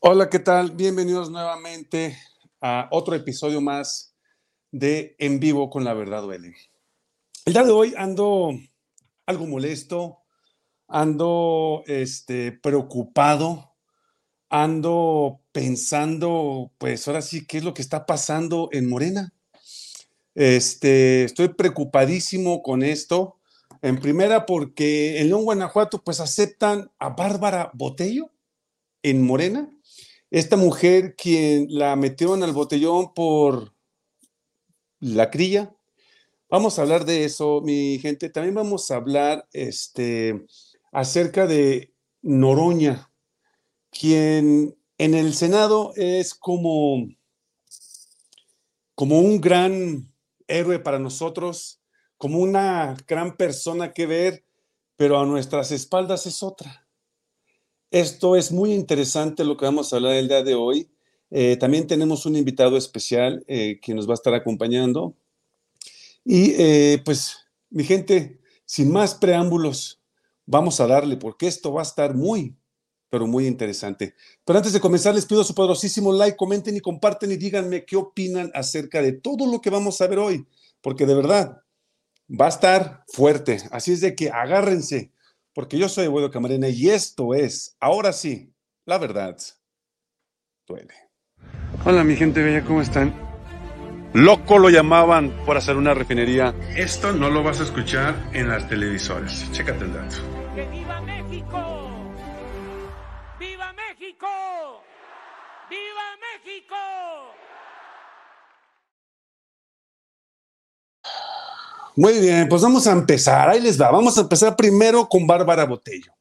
Hola, ¿qué tal? Bienvenidos nuevamente a otro episodio más de En Vivo con la Verdad Duele. El día de hoy ando algo molesto, ando este, preocupado, ando pensando, pues ahora sí, qué es lo que está pasando en Morena. Este, estoy preocupadísimo con esto. En primera, porque en León, Guanajuato, pues aceptan a Bárbara Botello en Morena. Esta mujer, quien la metieron al botellón por la crilla. Vamos a hablar de eso, mi gente. También vamos a hablar este, acerca de Noroña, quien en el Senado es como, como un gran héroe para nosotros, como una gran persona que ver, pero a nuestras espaldas es otra. Esto es muy interesante lo que vamos a hablar el día de hoy. Eh, también tenemos un invitado especial eh, que nos va a estar acompañando. Y eh, pues, mi gente, sin más preámbulos, vamos a darle, porque esto va a estar muy, pero muy interesante. Pero antes de comenzar, les pido su poderosísimo like, comenten y comparten y díganme qué opinan acerca de todo lo que vamos a ver hoy, porque de verdad va a estar fuerte. Así es de que agárrense, porque yo soy Eduardo Camarena y esto es, ahora sí, la verdad duele. Hola, mi gente bella, ¿cómo están? Loco lo llamaban por hacer una refinería. Esto no lo vas a escuchar en las televisoras. Chécate el dato. ¡Que viva México! ¡Viva México! ¡Viva México! Muy bien, pues vamos a empezar. Ahí les va. Vamos a empezar primero con Bárbara Botello.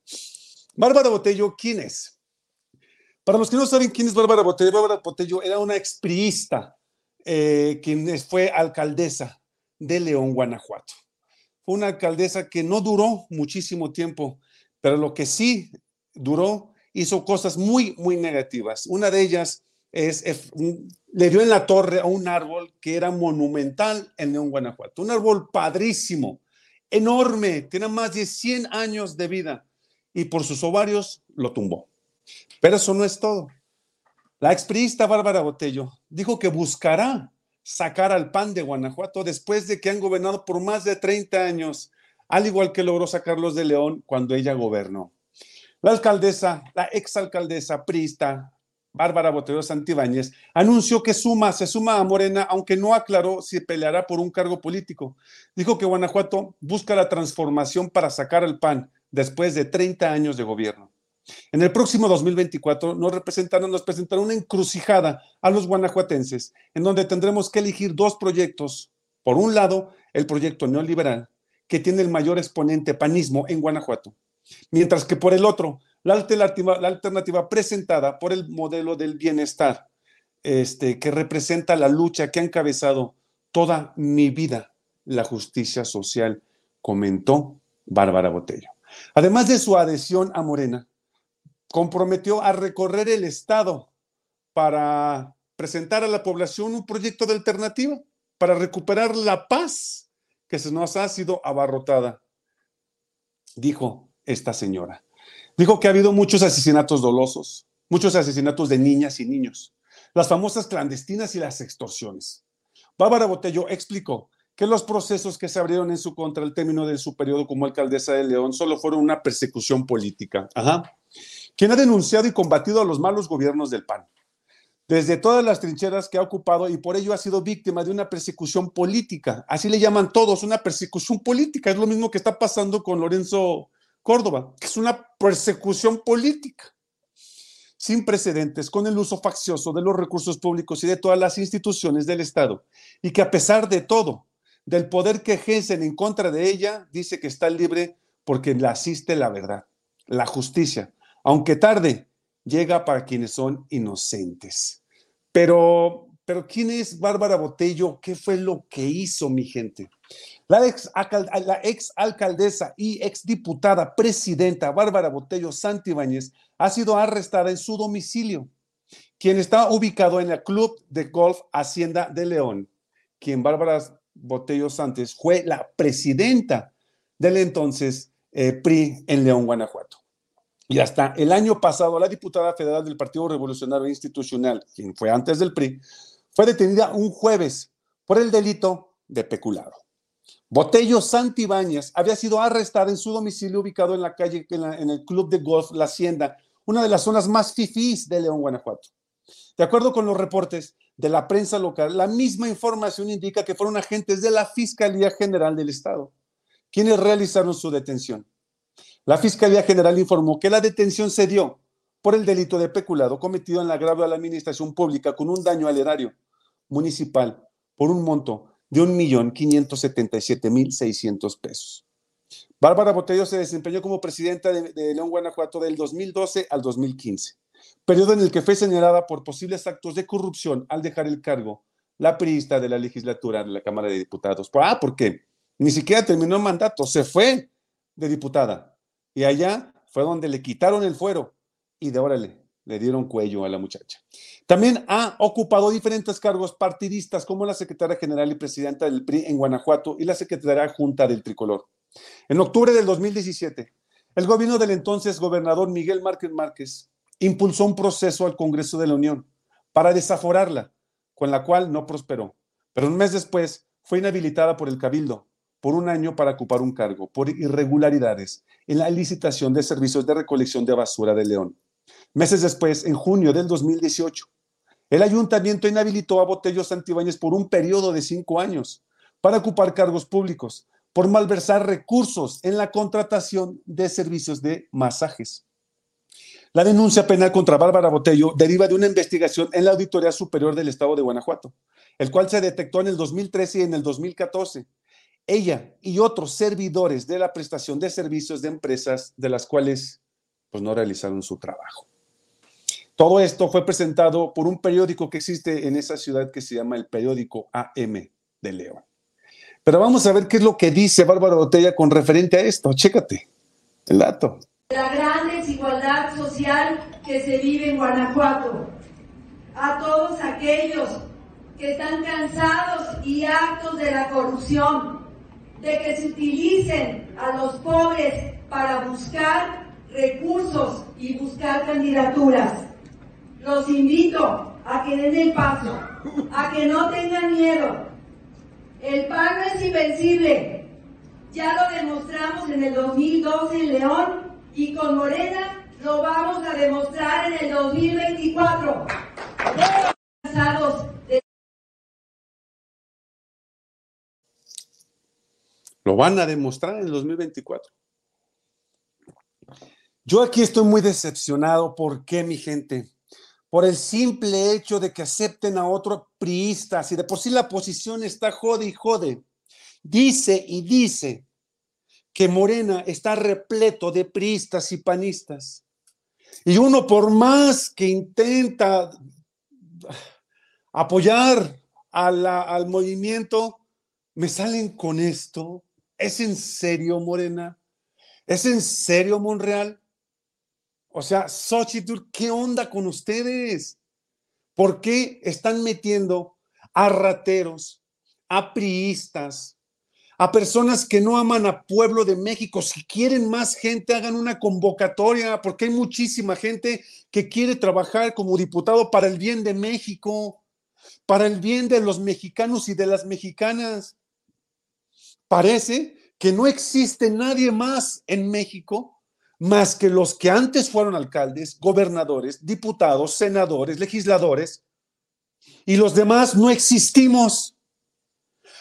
Bárbara Botello, ¿quién es? Para los que no saben quién es Bárbara Botello, Bárbara Botello era una expriista eh, quien fue alcaldesa de León, Guanajuato. Fue una alcaldesa que no duró muchísimo tiempo, pero lo que sí duró hizo cosas muy, muy negativas. Una de ellas le dio en la torre a un árbol que era monumental en Guanajuato. Un árbol padrísimo, enorme, tiene más de 100 años de vida y por sus ovarios lo tumbó. Pero eso no es todo. La expriista Bárbara Botello dijo que buscará sacar al PAN de Guanajuato después de que han gobernado por más de 30 años, al igual que logró sacarlos de León cuando ella gobernó. La alcaldesa, la exalcaldesa priista Bárbara Botello Santibáñez, anunció que suma, se suma a Morena, aunque no aclaró si peleará por un cargo político. Dijo que Guanajuato busca la transformación para sacar al PAN después de 30 años de gobierno. En el próximo 2024 nos representarán, nos presentará una encrucijada a los guanajuatenses, en donde tendremos que elegir dos proyectos. Por un lado, el proyecto neoliberal, que tiene el mayor exponente panismo en Guanajuato, mientras que por el otro, la alternativa, presentada por el modelo del bienestar, este, que representa la lucha que ha encabezado toda mi vida, la justicia social, comentó Bárbara Botello. Además de su adhesión a Morena, comprometió a recorrer el Estado para presentar a la población un proyecto de alternativa para recuperar la paz que se nos ha sido abarrotada, dijo esta señora. Dijo que ha habido muchos asesinatos dolosos, muchos asesinatos de niñas y niños, las famosas clandestinas y las extorsiones. Bárbara Botello explicó que los procesos que se abrieron en su contra al término de su periodo como alcaldesa de León solo fueron una persecución política. Ajá. Quien ha denunciado y combatido a los malos gobiernos del PAN desde todas las trincheras que ha ocupado y por ello ha sido víctima de una persecución política. Así le llaman todos, una persecución política. Es lo mismo que está pasando con Lorenzo Córdoba, que es una persecución política sin precedentes con el uso faccioso de los recursos públicos y de todas las instituciones del Estado. Y que a pesar de todo, del poder que ejercen en contra de ella, dice que está libre porque le asiste la verdad, la justicia. Aunque tarde, llega para quienes son inocentes. Pero, pero ¿quién es Bárbara Botello? ¿Qué fue lo que hizo mi gente? La ex, alcaldesa y ex diputada presidenta Bárbara Botello Santibáñez ha sido arrestada en su domicilio, quien está ubicado en el Club de Golf Hacienda de León, quien Bárbara Botello Santos fue la presidenta del entonces eh, PRI en León, Guanajuato. Y hasta el año pasado, la diputada federal del Partido Revolucionario Institucional, quien fue antes del PRI, fue detenida un jueves por el delito de peculado. Botello Santibáñez había sido arrestada en su domicilio ubicado en la calle, en, el club de golf La Hacienda, una de las zonas más fifís de León, Guanajuato. De acuerdo con los reportes de la prensa local, la misma información indica que fueron agentes de la Fiscalía General del Estado quienes realizaron su detención. La Fiscalía General informó que la detención se dio por el delito de peculado cometido en la agravio a la administración pública con un daño al erario municipal por un monto de 1.577.600 pesos. Bárbara Botello se desempeñó como presidenta de, de, León, Guanajuato del 2012 al 2015, periodo en el que fue señalada por posibles actos de corrupción al dejar el cargo la priista de la legislatura de la Cámara de Diputados. Ah, ¿por qué? Ni siquiera terminó el mandato, se fue de diputada. Y allá fue donde le quitaron el fuero y de órale, le dieron cuello a la muchacha. También ha ocupado diferentes cargos partidistas como la secretaria general y presidenta del PRI en Guanajuato y la secretaria junta del Tricolor. En octubre del 2017, el gobierno del entonces gobernador Miguel Márquez Márquez impulsó un proceso al Congreso de la Unión para desaforarla, con la cual no prosperó. Pero un mes después fue inhabilitada por el Cabildo por un año para ocupar un cargo por irregularidades en la licitación de servicios de recolección de basura de León. Meses después, en junio del 2018, el ayuntamiento inhabilitó a Botello Santibáñez por un periodo de cinco años para ocupar cargos públicos por malversar recursos en la contratación de servicios de masajes. La denuncia penal contra Bárbara Botello deriva de una investigación en la Auditoría Superior del Estado de Guanajuato, el cual se detectó en el 2013 y en el 2014 ella y otros servidores de la prestación de servicios de empresas de las cuales pues no realizaron su trabajo. Todo esto fue presentado por un periódico que existe en esa ciudad que se llama el periódico AM de León. Pero vamos a ver qué es lo que dice Bárbara Botella con referente a esto. Chécate el dato. La gran desigualdad social que se vive en Guanajuato. A todos aquellos que están cansados y hartos de la corrupción, de que se utilicen a los pobres para buscar recursos y buscar candidaturas. Los invito a que den el paso, a que no tengan miedo. El PAN es invencible. Ya lo demostramos en el 2012 en León y con Morena lo vamos a demostrar en el 2024. Lo van a demostrar en el 2024. Yo aquí estoy muy decepcionado. ¿Por qué, mi gente? Por el simple hecho de que acepten a otro priista. Si de por sí la posición está jode y jode. Dice y dice que Morena está repleto de priistas y panistas. Y uno por más que intenta apoyar al movimiento, me salen con esto. ¿Es en serio, Morena? ¿Es en serio, Monreal? O sea, Xochitl, ¿qué onda con ustedes? ¿Por qué están metiendo a rateros, a priistas, a personas que no aman a pueblo de México? Si quieren más gente, hagan una convocatoria, porque hay muchísima gente que quiere trabajar como diputado para el bien de México, para el bien de los mexicanos y de las mexicanas. Parece que no existe nadie más en México más que los que antes fueron alcaldes, gobernadores, diputados, senadores, legisladores, y los demás no existimos.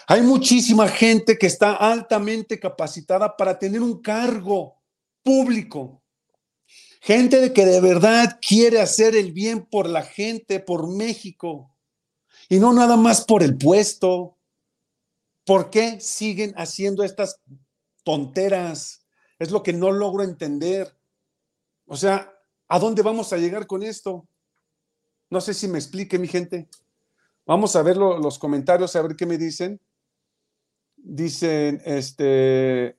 Hay muchísima gente que está altamente capacitada para tener un cargo público. Gente de que de verdad quiere hacer el bien por la gente, por México, y no nada más por el puesto. ¿Por qué siguen haciendo estas tonteras? Es lo que no logro entender. O sea, ¿a dónde vamos a llegar con esto? No sé si me explique, mi gente. Vamos a ver los comentarios, a ver qué me dicen. Dicen, este,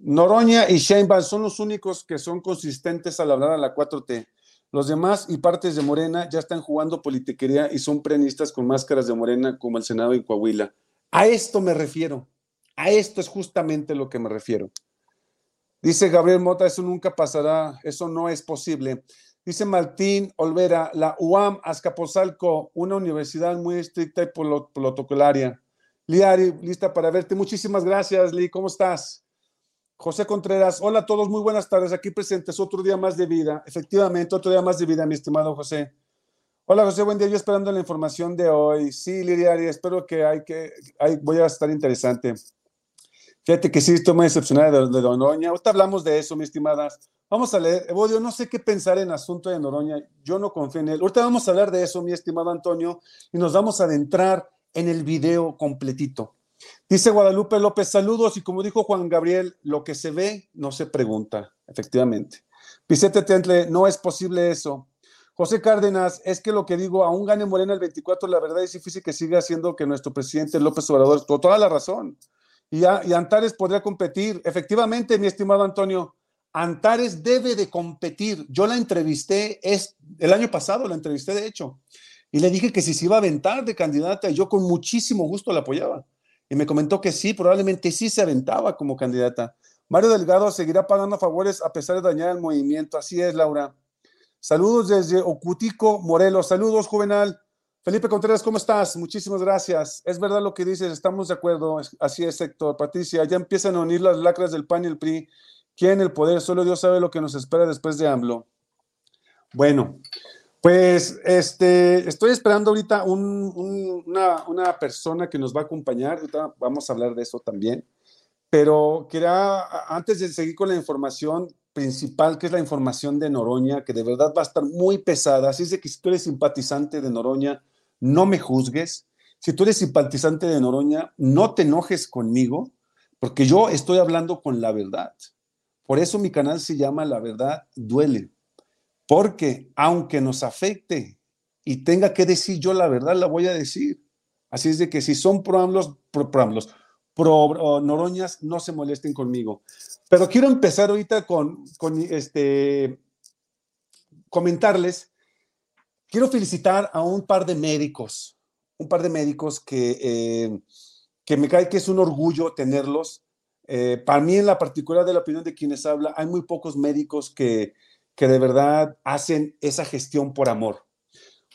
Noroña y Sheinbaum son los únicos que son consistentes al hablar a la 4T. Los demás y partes de Morena ya están jugando politiquería y son prenistas con máscaras de Morena como el Senado y Coahuila. A esto me refiero. A esto es justamente lo que me refiero. Dice Gabriel Mota, eso nunca pasará, eso no es posible. Dice Martín Olvera, la UAM Azcapotzalco, una universidad muy estricta y protocolaria. Liari, lista para verte. Muchísimas gracias, Li. ¿Cómo estás? José Contreras, hola a todos, muy buenas tardes. Aquí presentes otro día más de vida. Efectivamente, otro día más de vida, mi estimado José. Hola José, buen día. Yo esperando la información de hoy. Sí, Liriari, espero que hay que, voy a estar interesante. Fíjate que sí, estoy muy decepcionada de, Noroña. Ahorita hablamos de eso, mi estimadas. Vamos a leer. Evodio, no sé qué pensar en asunto de Noroña. Yo no confío en él. Ahorita vamos a hablar de eso, mi estimado Antonio, y nos vamos a adentrar en el video completito. Dice Guadalupe López, saludos, y como dijo Juan Gabriel, lo que se ve no se pregunta, efectivamente. Vicente Tentle, no es posible eso. José Cárdenas, es que lo que digo, aún gane Morena el 24, la verdad es difícil que siga haciendo que nuestro presidente López Obrador, toda la razón. Y, y Antares podría competir. Efectivamente, mi estimado Antonio, Antares debe de competir. Yo la entrevisté es, el año pasado, la entrevisté de hecho, y le dije que si se iba a aventar de candidata, yo con muchísimo gusto la apoyaba. Y me comentó que sí, probablemente sí se aventaba como candidata. Mario Delgado seguirá pagando favores a pesar de dañar el movimiento. Así es, Laura. Saludos desde Ocutico, Morelos. Saludos, Juvenal. Felipe Contreras, ¿cómo estás? Muchísimas gracias. Es verdad lo que dices, estamos de acuerdo. Así es, Héctor. Patricia, ya empiezan a unir las lacras del PAN y el PRI. ¿Quién el poder? Solo Dios sabe lo que nos espera después de AMLO. Bueno, pues este, estoy esperando ahorita una, una, persona que nos va a acompañar. Ahorita vamos a hablar de eso también. Pero quería, antes de seguir con la información principal, que es la información de Noroña, que de verdad va a estar muy pesada. Así es que tú eres simpatizante de Noroña, no me juzgues. Si tú eres simpatizante de Noroña, no te enojes conmigo, porque yo estoy hablando con la verdad. Por eso mi canal se llama La verdad duele. Porque aunque nos afecte y tenga que decir yo la verdad, la voy a decir. Así es de que si son proamblos, pro, pro, noroñas, no se molesten conmigo. Pero quiero empezar ahorita con, con este, comentarles, quiero felicitar a un par de médicos, un par de médicos que, eh, que me cae que es un orgullo tenerlos. Eh, para mí, en la particular de la opinión de quienes habla, hay muy pocos médicos que, que de verdad hacen esa gestión por amor.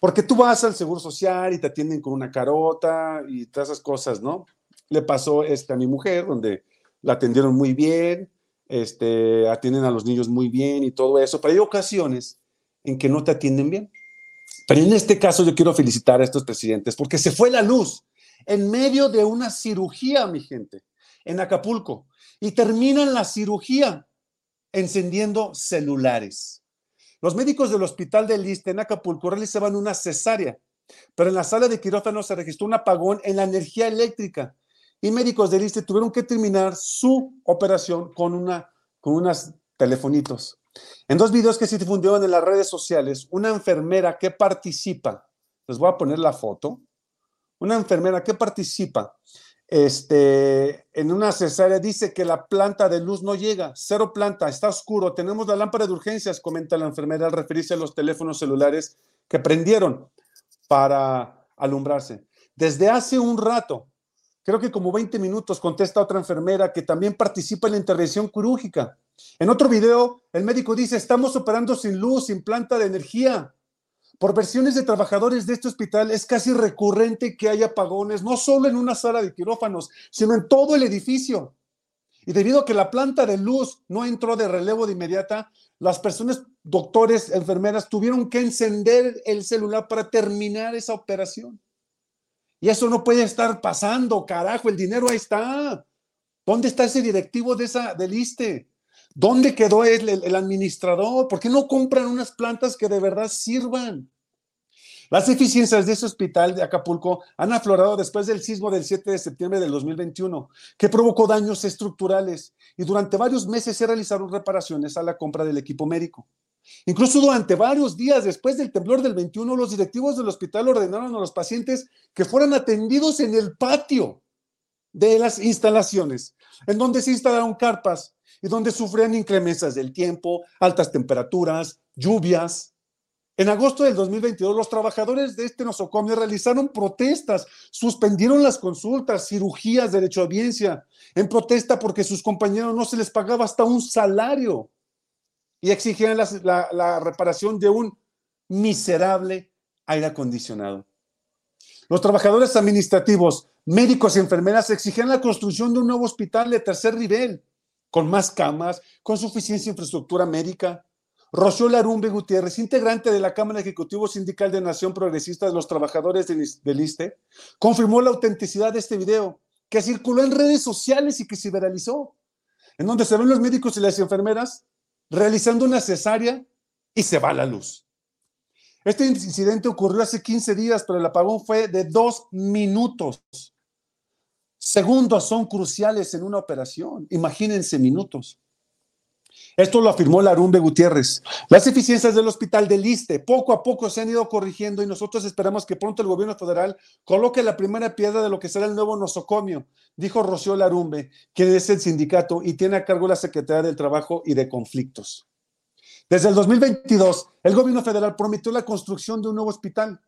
Porque tú vas al Seguro Social y te atienden con una carota y todas esas cosas, ¿no? Le pasó este, a mi mujer, donde la atendieron muy bien, este, atienden a los niños muy bien y todo eso, pero hay ocasiones en que no te atienden bien. Pero en este caso yo quiero felicitar a estos presidentes porque se fue la luz en medio de una cirugía, mi gente, en Acapulco, y terminan la cirugía encendiendo celulares. Los médicos del hospital de Liste en Acapulco realizaban una cesárea, pero en la sala de quirófano se registró un apagón en la energía eléctrica y médicos de Liste tuvieron que terminar su operación con, una, con unos telefonitos. En dos videos que se difundieron en las redes sociales, una enfermera que participa, les voy a poner la foto, una enfermera que participa este, en una cesárea dice que la planta de luz no llega, cero planta, está oscuro, tenemos la lámpara de urgencias, comenta la enfermera al referirse a los teléfonos celulares que prendieron para alumbrarse. Desde hace un rato, creo que como 20 minutos, contesta otra enfermera que también participa en la intervención quirúrgica. En otro video, el médico dice, estamos operando sin luz, sin planta de energía. Por versiones de trabajadores de este hospital es casi recurrente que haya apagones, no solo en una sala de quirófanos, sino en todo el edificio. Y debido a que la planta de luz no entró de relevo de inmediata, las personas, doctores, enfermeras, tuvieron que encender el celular para terminar esa operación. Y eso no puede estar pasando, carajo, el dinero ahí está. ¿Dónde está ese directivo de esa, del ISTE? ¿Dónde quedó el, administrador? ¿Por qué no compran unas plantas que de verdad sirvan? Las deficiencias de ese hospital de Acapulco han aflorado después del sismo del 7 de septiembre del 2021, que provocó daños estructurales y durante varios meses se realizaron reparaciones a la compra del equipo médico. Incluso durante varios días después del temblor del 21, los directivos del hospital ordenaron a los pacientes que fueran atendidos en el patio de las instalaciones, en donde se instalaron carpas y donde sufrían inclemencias del tiempo, altas temperaturas, lluvias. En agosto del 2022, los trabajadores de este nosocomio realizaron protestas, suspendieron las consultas, cirugías, derecho a audiencia, en protesta porque sus compañeros no se les pagaba hasta un salario y exigían la, la reparación de un miserable aire acondicionado. Los trabajadores administrativos, médicos y enfermeras exigían la construcción de un nuevo hospital de tercer nivel, con más camas, con suficiencia infraestructura médica, Rocío Larumbe Gutiérrez, integrante de la Cámara Ejecutivo Sindical de Nación Progresista de los Trabajadores del ISTE, confirmó la autenticidad de este video que circuló en redes sociales y que se viralizó, en donde se ven los médicos y las enfermeras realizando una cesárea y se va la luz. Este incidente ocurrió hace 15 días, pero el apagón fue de dos minutos. Segundos son cruciales en una operación. Imagínense minutos. Esto lo afirmó Larumbe Gutiérrez. Las eficiencias del hospital de Liste poco a poco se han ido corrigiendo y nosotros esperamos que pronto el gobierno federal coloque la primera piedra de lo que será el nuevo nosocomio, dijo Rocío Larumbe, quien es el sindicato y tiene a cargo la Secretaría del Trabajo y de Conflictos. Desde el 2022, el gobierno federal prometió la construcción de un nuevo hospital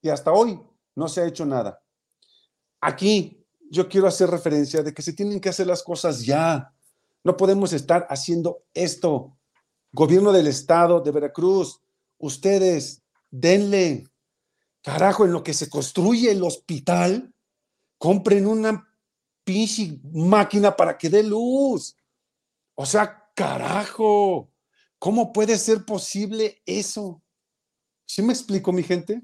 y hasta hoy no se ha hecho nada. Aquí yo quiero hacer referencia de que se tienen que hacer las cosas ya no podemos estar haciendo esto. Gobierno del Estado de Veracruz, ustedes denle, carajo, en lo que se construye el hospital, compren una pinche máquina para que dé luz. O sea, carajo, ¿cómo puede ser posible eso? ¿Sí me explico, mi gente?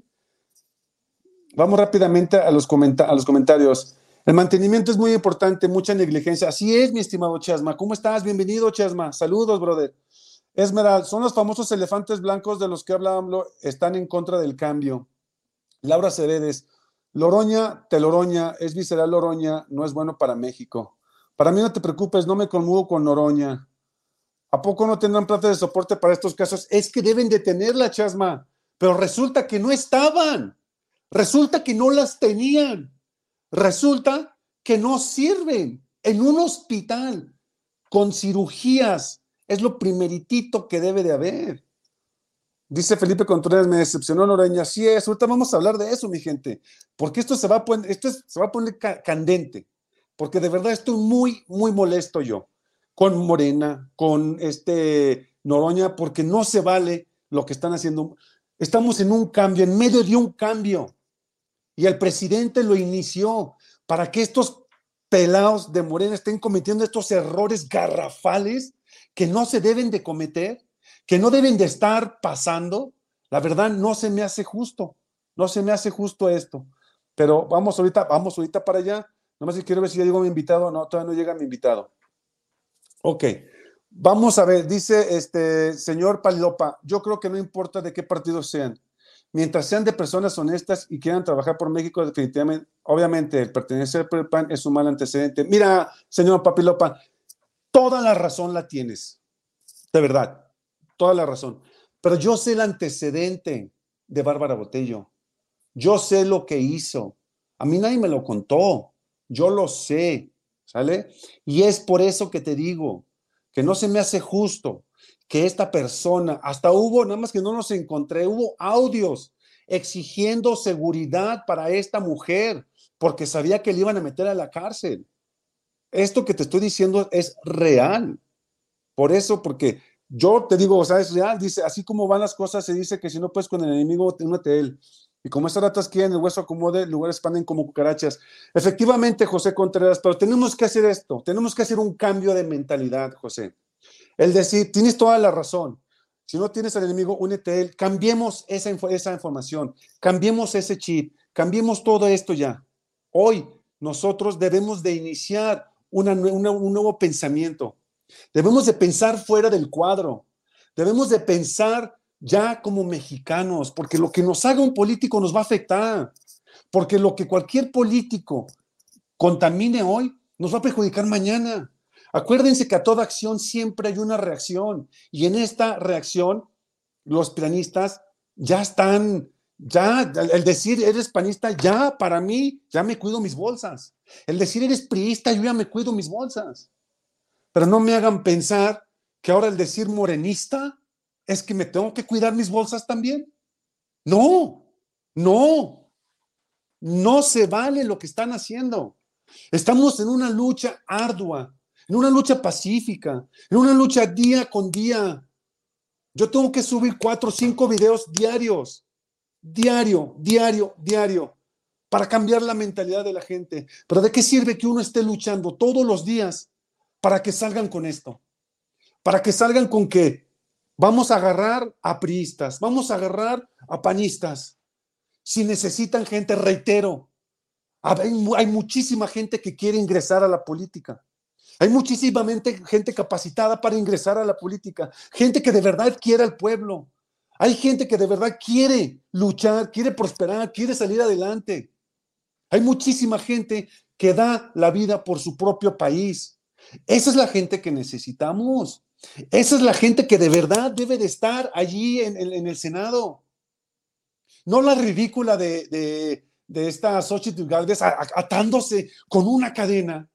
Vamos rápidamente a los, a los comentarios. El mantenimiento es muy importante, mucha negligencia. Así es, mi estimado Chasma. ¿Cómo estás? Bienvenido, Chasma. Saludos, brother. Esmeralda, son los famosos elefantes blancos de los que hablábamos, están en contra del cambio. Laura Ceredes, Loroña, Teloroña, es visceral Loroña, no es bueno para México. Para mí no te preocupes, no me conmuevo con Loroña. ¿A poco no tendrán plata de soporte para estos casos? Es que deben de tenerla, Chasma, pero resulta que no estaban. Resulta que no las tenían. Resulta que no sirven en un hospital con cirugías. Es lo primeritito que debe de haber. Dice Felipe Contreras, me decepcionó Noreña. Sí es, ahorita vamos a hablar de eso, mi gente, porque esto se va a poner, esto se va a poner candente, porque de verdad estoy muy, muy molesto yo con Morena, con este Noroña, porque no se vale lo que están haciendo. Estamos en un cambio, en medio de un cambio. Y el presidente lo inició para que estos pelados de Morena estén cometiendo estos errores garrafales que no se deben de cometer, que no deben de estar pasando. La verdad no se me hace justo, no se me hace justo esto. Pero vamos ahorita, vamos ahorita para allá. Nomás quiero ver si ya llegó mi invitado. No, todavía no llega mi invitado. Ok, vamos a ver, dice este señor Palopa, yo creo que no importa de qué partido sean mientras sean de personas honestas y quieran trabajar por México, definitivamente, obviamente, el pertenecer al PAN es un mal antecedente. Mira, señor Papilopa, toda la razón la tienes, de verdad, toda la razón. Pero yo sé el antecedente de Bárbara Botello. Yo sé lo que hizo. A mí nadie me lo contó. Yo lo sé, ¿sale? Y es por eso que te digo que no se me hace justo que esta persona, hasta hubo, nada más que no nos encontré, hubo audios exigiendo seguridad para esta mujer porque sabía que le iban a meter a la cárcel. Esto que te estoy diciendo es real. Por eso, porque yo te digo, o sea, es real. Dice, así como van las cosas, se dice que si no puedes con el enemigo, únete él. Y como estas ratas quieren el hueso acomode, lugares expanden como cucarachas. Efectivamente, José Contreras, pero tenemos que hacer esto. Tenemos que hacer un cambio de mentalidad, José. El decir, tienes toda la razón. Si no tienes al enemigo, únete a él. Cambiemos esa, esa información, cambiemos ese chip, cambiemos todo esto ya. Hoy nosotros debemos de iniciar un nuevo pensamiento. Debemos de pensar fuera del cuadro. Debemos de pensar ya como mexicanos, porque lo que nos haga un político nos va a afectar. Porque lo que cualquier político contamine hoy nos va a perjudicar mañana. Acuérdense que a toda acción siempre hay una reacción y en esta reacción los pianistas ya están, ya, el decir eres panista, ya para mí, ya me cuido mis bolsas. El decir eres priista, yo ya me cuido mis bolsas. Pero no me hagan pensar que ahora el decir morenista es que me tengo que cuidar mis bolsas también. No, no, no se vale lo que están haciendo. Estamos en una lucha ardua, en una lucha pacífica, en una lucha día con día. Yo tengo que subir cuatro o cinco videos diarios, diario, diario, diario, para cambiar la mentalidad de la gente. Pero ¿de qué sirve que uno esté luchando todos los días para que salgan con esto? Para que salgan con que vamos a agarrar a priistas, vamos a agarrar a panistas. Si necesitan gente, reitero, hay, muchísima gente que quiere ingresar a la política. Hay muchísima gente capacitada para ingresar a la política. Gente que de verdad quiere al pueblo. Hay gente que de verdad quiere luchar, quiere prosperar, quiere salir adelante. Hay muchísima gente que da la vida por su propio país. Esa es la gente que necesitamos. Esa es la gente que de verdad debe de estar allí en, el Senado. No la ridícula de de esta Xochitl Galvez atándose con una cadena.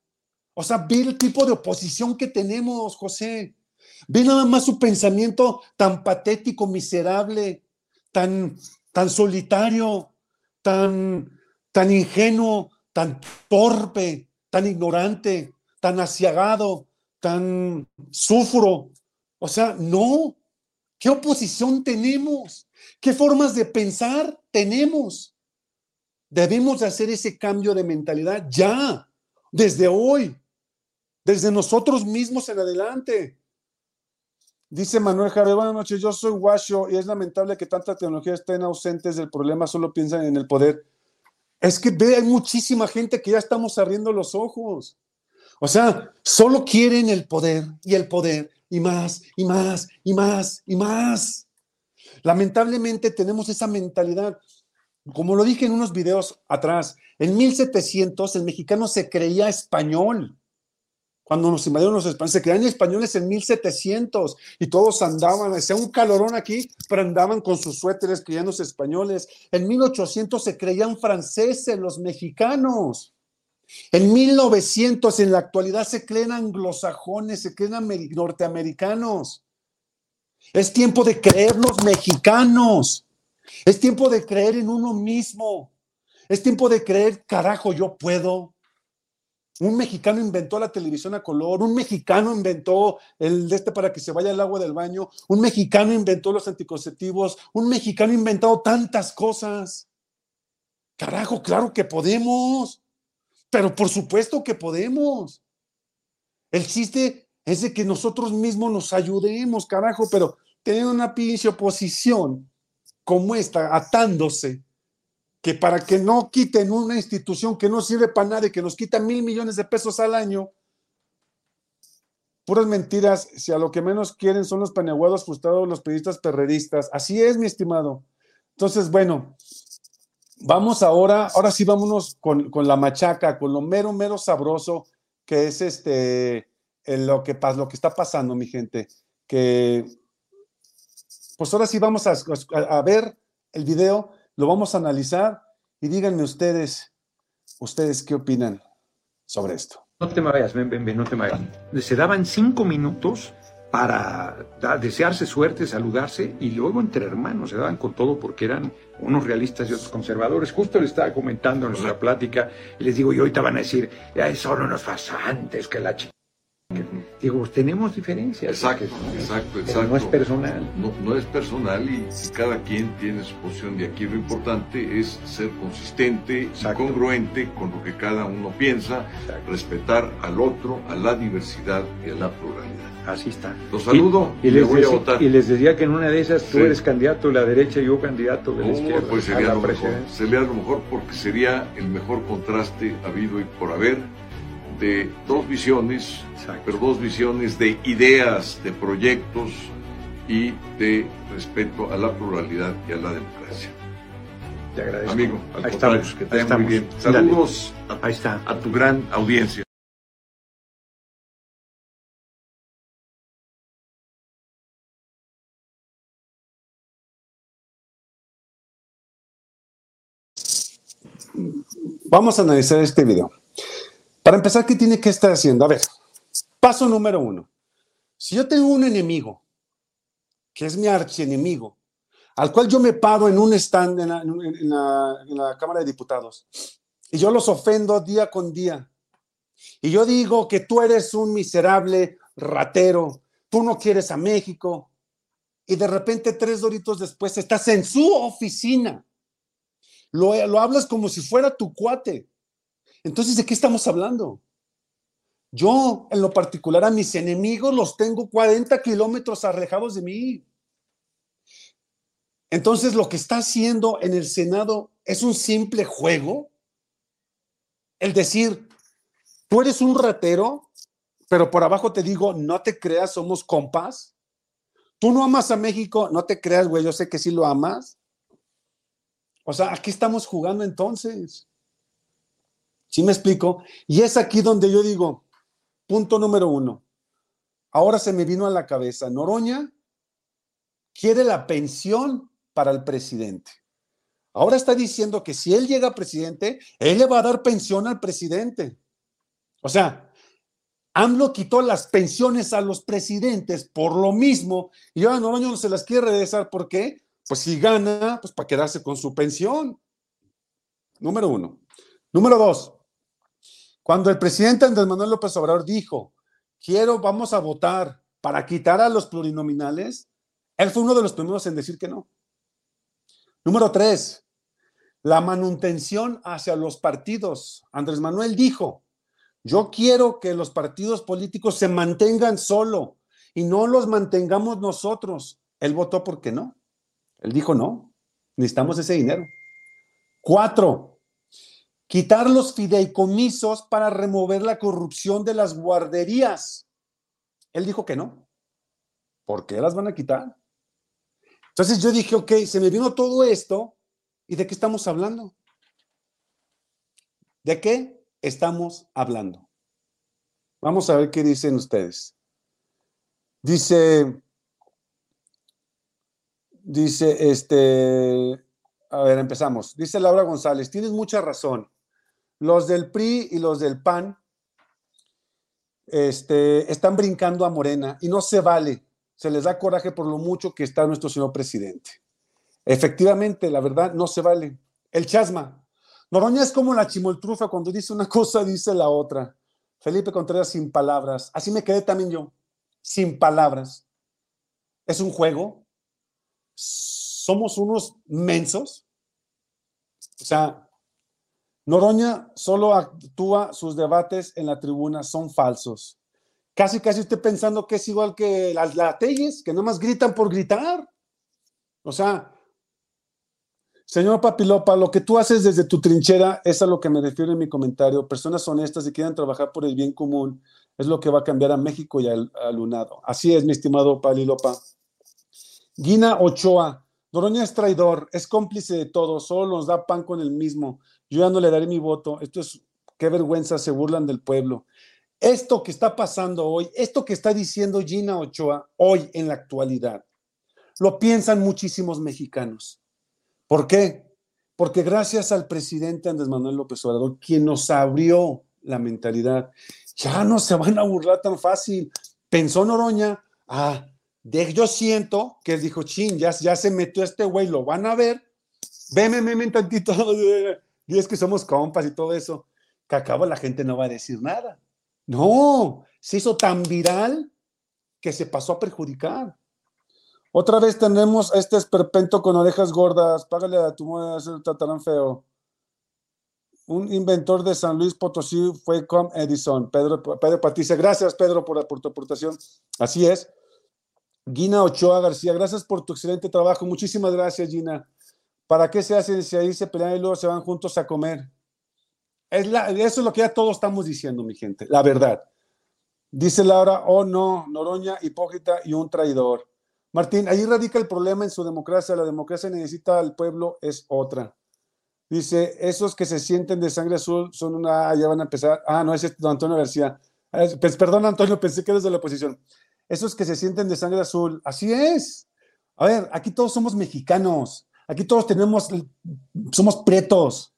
O sea, ve el tipo de oposición que tenemos, José. Ve nada más su pensamiento tan patético, miserable, tan, tan solitario, tan, tan ingenuo, tan torpe, tan ignorante, tan asiagado, tan sufro. O sea, no. ¿Qué oposición tenemos? ¿Qué formas de pensar tenemos? Debemos hacer ese cambio de mentalidad ya, desde hoy, desde nosotros mismos en adelante. Dice Manuel Javier, buenas noches, yo soy Washo y es lamentable que tanta tecnología estén ausentes del problema, solo piensan en el poder. Es que ve, hay muchísima gente que ya estamos abriendo los ojos. O sea, solo quieren el poder y el poder y más y más y más y más. Lamentablemente tenemos esa mentalidad. Como lo dije en unos videos atrás, en 1700 el mexicano se creía español. Cuando nos invadieron los españoles, se creían españoles en 1700 y todos andaban, hacía un calorón aquí, pero andaban con sus suéteres creyéndose españoles. En 1800 se creían franceses los mexicanos. En 1900, en la actualidad, se creen anglosajones, se creen norteamericanos. Es tiempo de creernos mexicanos. Es tiempo de creer en uno mismo. Es tiempo de creer, carajo, yo puedo. Un mexicano inventó la televisión a color, un mexicano inventó el de este para que se vaya el agua del baño, un mexicano inventó los anticonceptivos, un mexicano ha inventado tantas cosas. Carajo, claro que podemos, pero por supuesto que podemos. El chiste es de que nosotros mismos nos ayudemos, carajo, pero tener una pinche oposición como esta, atándose, que para que no quiten una institución que no sirve para nada y que nos quita mil millones de pesos al año, puras mentiras, si a lo que menos quieren son los paneaguados frustrados, los periodistas perredistas. Así es, mi estimado. Entonces, bueno, vamos ahora, ahora sí vámonos con, la machaca, con lo mero, mero sabroso que es este, lo, que, lo que está pasando, mi gente, que pues ahora sí vamos a, ver el video, lo vamos a analizar y díganme ustedes, ustedes qué opinan sobre esto. No te vayas, ven, ven, ven, no te vayas. Se daban cinco minutos para desearse suerte, saludarse y luego entre hermanos se daban con todo porque eran unos realistas y otros conservadores. Justo le estaba comentando en nuestra plática y les digo, y ahorita van a decir, son unos fasantes que la chica Digo, tenemos diferencias. Exacto, exacto, exacto. no es personal. No, es personal y, cada quien tiene su posición. Y aquí lo importante es ser consistente y congruente con lo que cada uno piensa, respetar al otro, a la diversidad y a la pluralidad. Así está. Los saludo y, les voy a votar. Y les decía que en una de esas tú eres candidato de la derecha y yo candidato de la izquierda. Pues sería lo mejor. Sería lo mejor porque sería el mejor contraste habido y por haber de dos visiones, pero dos visiones de ideas, de proyectos y de respeto a la pluralidad y a la democracia. Te agradezco. Amigo, al contrario, que te muy bien. Saludos Ahí está. a tu gran audiencia. Vamos a analizar este video. Para empezar, ¿qué tiene que estar haciendo? A ver, paso número uno. Si yo tengo un enemigo que es mi archienemigo, al cual yo me paro en un stand en la, Cámara de Diputados y yo los ofendo día con día. Y yo digo que tú eres un miserable ratero, tú no quieres a México. Y de repente, tres doritos después, estás en su oficina. Lo, lo hablas como si fuera tu cuate. Entonces, ¿de qué estamos hablando? Yo, en lo particular, a mis enemigos los tengo 40 kilómetros alejados de mí. Entonces, lo que está haciendo en el Senado es un simple juego. El decir, tú eres un ratero, pero por abajo te digo, no te creas, somos compas. Tú no amas a México, no te creas, güey, yo sé que sí lo amas. O sea, aquí estamos jugando entonces. ¿Sí me explico? Y es aquí donde yo digo, Punto número uno. Ahora se me vino a la cabeza, Noroña quiere la pensión para el presidente. Ahora está diciendo que si él llega presidente, él le va a dar pensión al presidente. O sea, AMLO quitó las pensiones a los presidentes por lo mismo y ahora Noroña no se las quiere regresar. ¿Por qué? Pues si gana, pues para quedarse con su pensión. Número uno. Número dos, cuando el presidente Andrés Manuel López Obrador dijo, quiero, vamos a votar para quitar a los plurinominales, él fue uno de los primeros en decir que no. Número tres, la manutención hacia los partidos. Andrés Manuel dijo, yo quiero que los partidos políticos se mantengan solo y no los mantengamos nosotros. Él votó porque no. Él dijo no, necesitamos ese dinero. Cuatro, quitar los fideicomisos para remover la corrupción de las guarderías. Él dijo que no. ¿Por qué las van a quitar? Entonces yo dije, ok, se me vino todo esto, ¿y de qué estamos hablando? ¿De qué estamos hablando? Vamos a ver qué dicen ustedes. Dice, dice, este, a ver, empezamos. Dice Laura González, tienes mucha razón los del PRI y los del PAN este, están brincando a Morena y no se vale. Se les da coraje por lo mucho que está nuestro señor presidente. Efectivamente, la verdad, no se vale. El chasma. Noroña es como la chimoltrufa, cuando dice una cosa, dice la otra. Felipe Contreras sin palabras. Así me quedé también yo, sin palabras. Es un juego. Somos unos mensos. O sea, Noroña solo actúa, sus debates en la tribuna son falsos. Casi, casi estoy pensando que es igual que las latelles, que más gritan por gritar. O sea, señor Papilopa, lo que tú haces desde tu trinchera es a lo que me refiero en mi comentario. Personas honestas y quieran trabajar por el bien común es lo que va a cambiar a México y al, alunado. Así es, mi estimado Papilopa. Guina Ochoa, Noroña es traidor, es cómplice de todo, solo nos da pan con el mismo. Yo ya no le daré mi voto. Esto es, qué vergüenza, se burlan del pueblo. Esto que está pasando hoy, esto que está diciendo Gina Ochoa hoy en la actualidad, lo piensan muchísimos mexicanos. ¿Por qué? Porque gracias al presidente Andrés Manuel López Obrador, quien nos abrió la mentalidad, ya no se van a burlar tan fácil. Pensó Noroña, ah, de, yo siento que dijo, chin, ya, ya se metió este güey, lo van a ver, veme, veme tantito, y es que somos compas y todo eso, que acabo la gente no va a decir nada. No, se hizo tan viral que se pasó a perjudicar. Otra vez tenemos este esperpento con orejas gordas, págale a tu moda, el tatarán feo. Un inventor de San Luis Potosí fue con Edison, Pedro, Pedro Patricia. Gracias, Pedro, por, por tu aportación. Así es. Gina Ochoa García, gracias por tu excelente trabajo. Muchísimas gracias, Gina. ¿Para qué se hacen si ahí se pelean y luego se van juntos a comer? Es la, eso es lo que ya todos estamos diciendo, mi gente, la verdad. Dice Laura, oh no, Noroña, hipócrita y un traidor. Martín, ahí radica el problema en su democracia. La democracia necesita al pueblo, es otra. Dice, esos que se sienten de sangre azul son una, ah, ya van a empezar. Ah, no, es Antonio García. Pues, perdón, Antonio, pensé que eres de la oposición. Esos que se sienten de sangre azul, así es. A ver, aquí todos somos mexicanos. Aquí todos tenemos, somos pretos.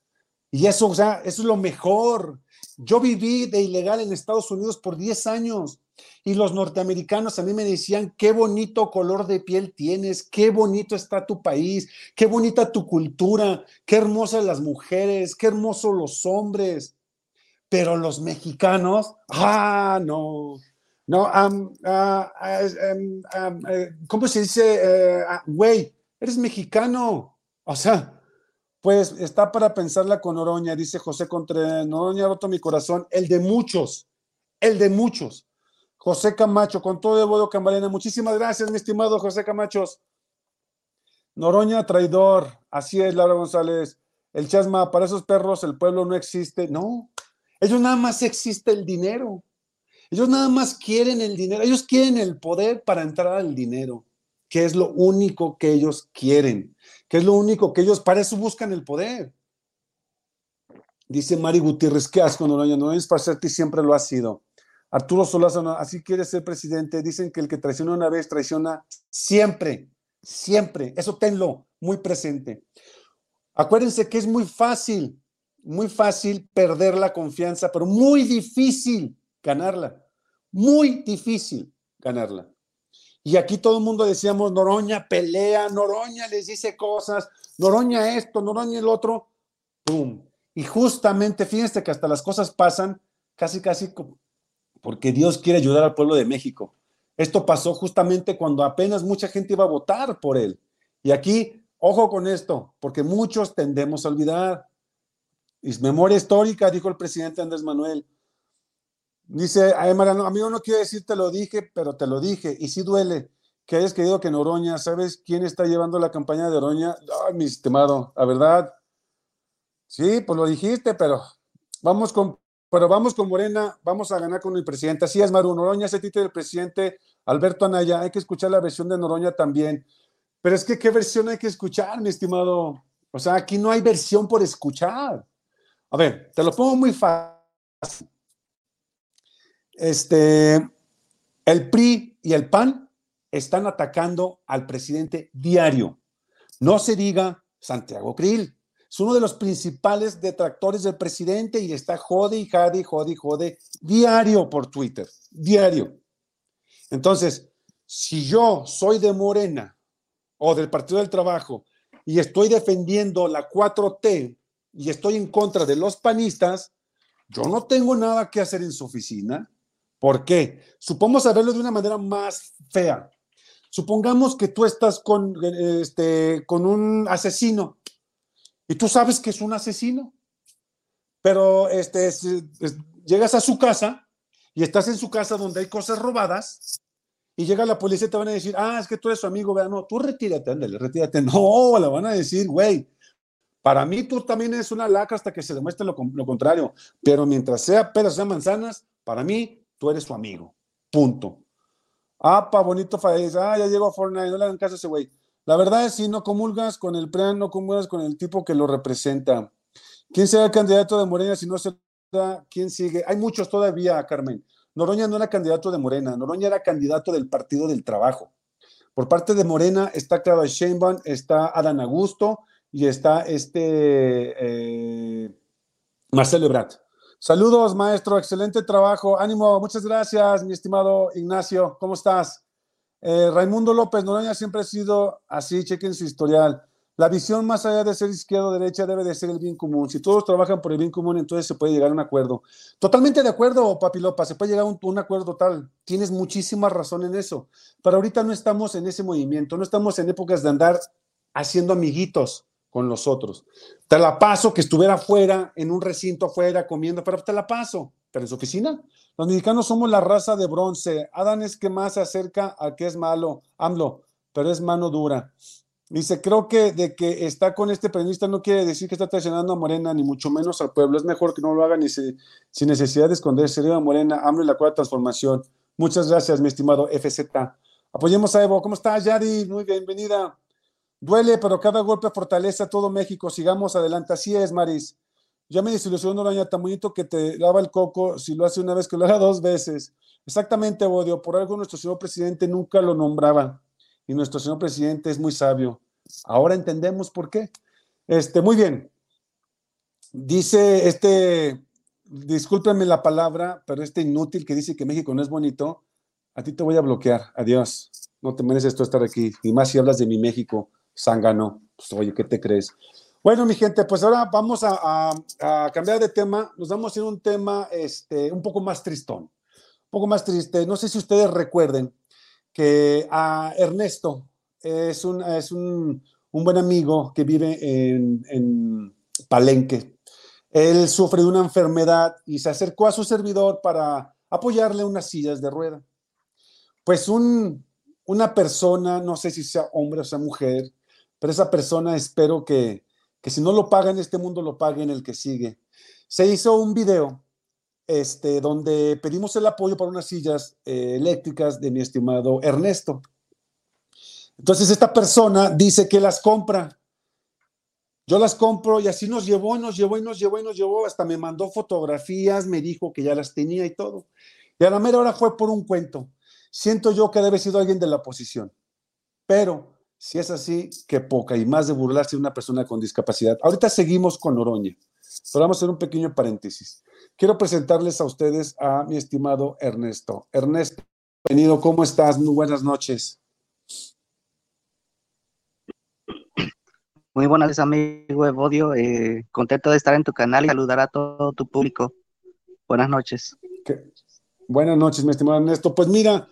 Y eso, o sea, eso es lo mejor. Yo viví de ilegal en Estados Unidos por 10 años. Y los norteamericanos a mí me decían, qué bonito color de piel tienes, qué bonito está tu país, qué bonita tu cultura, qué hermosas las mujeres, qué hermosos los hombres. Pero los mexicanos, ah, no, no, eh, ¿cómo se dice? Eh, ah, güey, eres mexicano. O sea, pues está para pensarla con Oroña, dice José Contreras. Noroña ha roto mi corazón, el de muchos, el de muchos. José Camacho, con todo de bodo Camarena. Muchísimas gracias, mi estimado José Camachos. Noroña, traidor. Así es, Laura González. El chasma, para esos perros el pueblo no existe. No, ellos nada más existe el dinero. Ellos nada más quieren el dinero, ellos quieren el poder para entrar al dinero, que es lo único que ellos quieren, que es lo único que ellos, para eso buscan el poder. Dice Mari Gutiérrez, qué asco, Noroña, no es para ser ti, siempre lo ha sido. Arturo Solazo, así quiere ser presidente. Dicen que el que traiciona una vez traiciona siempre, siempre. Eso tenlo muy presente. Acuérdense que es muy fácil, muy fácil perder la confianza, pero muy difícil ganarla. Muy difícil ganarla. Y aquí todo el mundo decíamos, Noroña pelea, Noroña les dice cosas, Noroña esto, Noroña el otro, ¡pum! Y justamente, fíjense que hasta las cosas pasan casi, casi porque Dios quiere ayudar al pueblo de México. Esto pasó justamente cuando apenas mucha gente iba a votar por él. Y aquí, ojo con esto, porque muchos tendemos a olvidar. Es memoria histórica, dijo el presidente Andrés Manuel. Dice, ay, Mariano, amigo, no quiero decir te lo dije, pero te lo dije, y sí duele que hayas querido que Noroña, ¿sabes quién está llevando la campaña de Oroña? Ay, mi estimado, la verdad. Sí, pues lo dijiste, pero vamos con, pero vamos con Morena, vamos a ganar con el presidente. Así es, Maru, Noroña ese título del presidente Alberto Anaya, hay que escuchar la versión de Noroña también. Pero es que, ¿qué versión hay que escuchar, mi estimado? O sea, aquí no hay versión por escuchar. A ver, te lo pongo muy fácil este, el PRI y el PAN están atacando al presidente diario. No se diga Santiago Krill. Es uno de los principales detractores del presidente y está jode y jode y jode y jode diario por Twitter. Diario. Entonces, si yo soy de Morena o del Partido del Trabajo y estoy defendiendo la 4T y estoy en contra de los panistas, yo no tengo nada que hacer en su oficina. ¿Por qué? Supongamos verlo de una manera más fea. Supongamos que tú estás con, este, con un asesino y tú sabes que es un asesino, pero este, llegas a su casa y estás en su casa donde hay cosas robadas y llega la policía y te van a decir, ah, es que tú eres su amigo, vea, no, tú retírate, ándale, retírate. No, le van a decir, güey, para mí tú también eres una laca hasta que se demuestre lo, lo contrario, pero mientras sea peras, sea manzanas, para mí tú eres su amigo. Punto. Ah, pa, bonito Faez. Ah, ya llegó a Fortnite. No le hagan caso a ese güey. La verdad es si no comulgas con el plan, no comulgas con el tipo que lo representa. ¿Quién será el candidato de Morena si no será? ¿Quién sigue? Hay muchos todavía, Carmen. Noroña no era candidato de Morena, Noroña era candidato del Partido del Trabajo. Por parte de Morena está Clara Sheinbaum, está Adán Augusto y está este eh, Marcelo Ebrard. Saludos, maestro, excelente trabajo. Ánimo, muchas gracias, mi estimado Ignacio. ¿Cómo estás? Eh, Raimundo López Noroña siempre ha sido así, chequen su historial. La visión más allá de ser izquierda o derecha debe de ser el bien común. Si todos trabajan por el bien común, entonces se puede llegar a un acuerdo. Totalmente de acuerdo, Papi López, se puede llegar a un, un, acuerdo total. Tienes muchísima razón en eso. Pero ahorita no estamos en ese movimiento, no estamos en épocas de andar haciendo amiguitos con los otros. Te la paso que estuviera afuera, en un recinto afuera, comiendo, pero te la paso. Pero en su oficina, los mexicanos somos la raza de bronce. Adán es que más se acerca a que es malo, AMLO, pero es mano dura. Dice, creo que de que está con este periodista no quiere decir que está traicionando a Morena, ni mucho menos al pueblo. Es mejor que no lo haga ni sin necesidad de esconderse. Arriba Morena, AMLO y la cuarta transformación. Muchas gracias, mi estimado FZ. Apoyemos a Evo. ¿Cómo estás, Yari? Muy bienvenida. Duele, pero cada golpe fortalece a todo México. Sigamos adelante. Así es, Maris. Ya me desilusionó Araña tan bonito que te lava el coco si lo hace una vez que lo haga dos veces. Exactamente, Bodio. Por algo nuestro señor presidente nunca lo nombraba. Y nuestro señor presidente es muy sabio. Ahora entendemos por qué. Este, muy bien. Dice este, discúlpenme la palabra, pero este inútil que dice que México no es bonito, A ti te voy a bloquear. Adiós. No te mereces esto estar aquí. Y más si hablas de mi México, zángano. Pues oye, ¿qué te crees? Bueno, mi gente, pues ahora vamos a, cambiar de tema. Nos vamos a ir a un tema este, un poco más tristón. Un poco más triste. No sé si ustedes recuerden que Ernesto es un, es un, buen amigo que vive en, en Palenque. Él sufre de una enfermedad y se acercó a su servidor para apoyarle unas sillas de rueda. Pues un, una persona, no sé si sea hombre o sea mujer, pero esa persona espero que, que si no lo paga en este mundo, lo pague en el que sigue. Se hizo un video este, donde pedimos el apoyo para unas sillas eh, eléctricas de mi estimado Ernesto. Entonces esta persona dice que las compra. Yo las compro y así nos llevó y nos llevó y nos llevó y nos llevó. Hasta me mandó fotografías, me dijo que ya las tenía y todo. Y a la mera hora fue por un cuento. Siento yo que debe sido alguien de la oposición. Pero si es así, qué poca y más de burlarse de una persona con discapacidad. Ahorita seguimos con Oroña, pero vamos a hacer un pequeño paréntesis. Quiero presentarles a ustedes a mi estimado Ernesto. Ernesto, bienvenido, ¿cómo estás? Muy buenas noches. Muy buenas, amigo Evodio. Eh, contento de estar en tu canal y saludar a todo tu público. Buenas noches. Buenas noches, mi estimado Ernesto. Pues mira,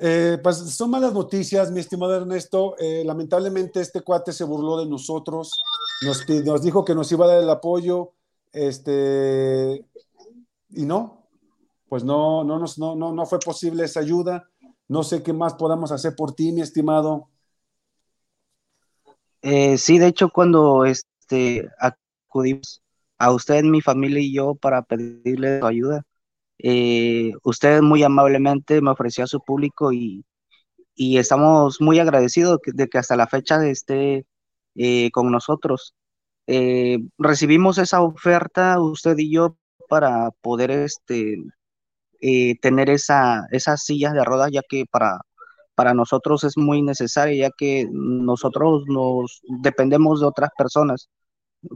eh, pues son malas noticias, mi estimado Ernesto. Eh, lamentablemente este cuate se burló de nosotros, nos, dijo que nos iba a dar el apoyo, este, y no, pues no, no, nos, no, no, no fue posible esa ayuda. No sé qué más podamos hacer por ti, mi estimado. Eh, sí, de hecho, cuando este, acudimos a usted, mi familia y yo para pedirle ayuda, eh, usted muy amablemente me ofreció a su público y, estamos muy agradecidos de que hasta la fecha esté eh, con nosotros. Eh, recibimos esa oferta, usted y yo, para poder este, tener esa, esas sillas de ruedas, ya que para, para nosotros es muy necesaria, ya que nosotros nos dependemos de otras personas,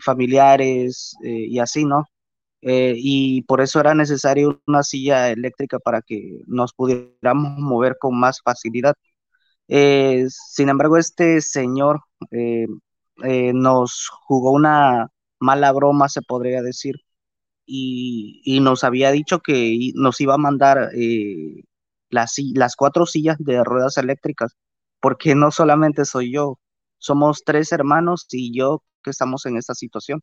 familiares y así, ¿no? Eh, y por eso era necesario una silla eléctrica para que nos pudiéramos mover con más facilidad. Eh, sin embargo, este señor eh, nos jugó una mala broma, se podría decir, y, nos había dicho que nos iba a mandar las, las cuatro sillas de ruedas eléctricas, porque no solamente soy yo, somos tres hermanos y yo que estamos en esta situación.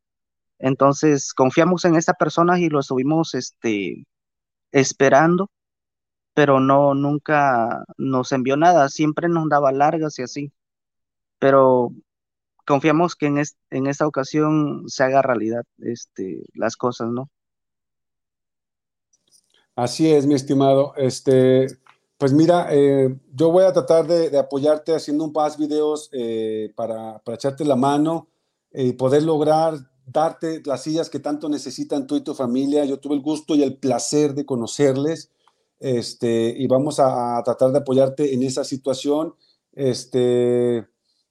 Entonces confiamos en esta persona y lo estuvimos este, esperando, pero no, nunca nos envió nada, siempre nos daba largas y así. Pero confiamos que en, esta ocasión se haga realidad este, las cosas, ¿no? Así es, mi estimado. Este, pues mira, eh, yo voy a tratar de, apoyarte haciendo un más videos eh, para, para, echarte la mano y poder lograr darte las sillas que tanto necesitan tú y tu familia. Yo tuve el gusto y el placer de conocerles este, y vamos a, tratar de apoyarte en esa situación. Este,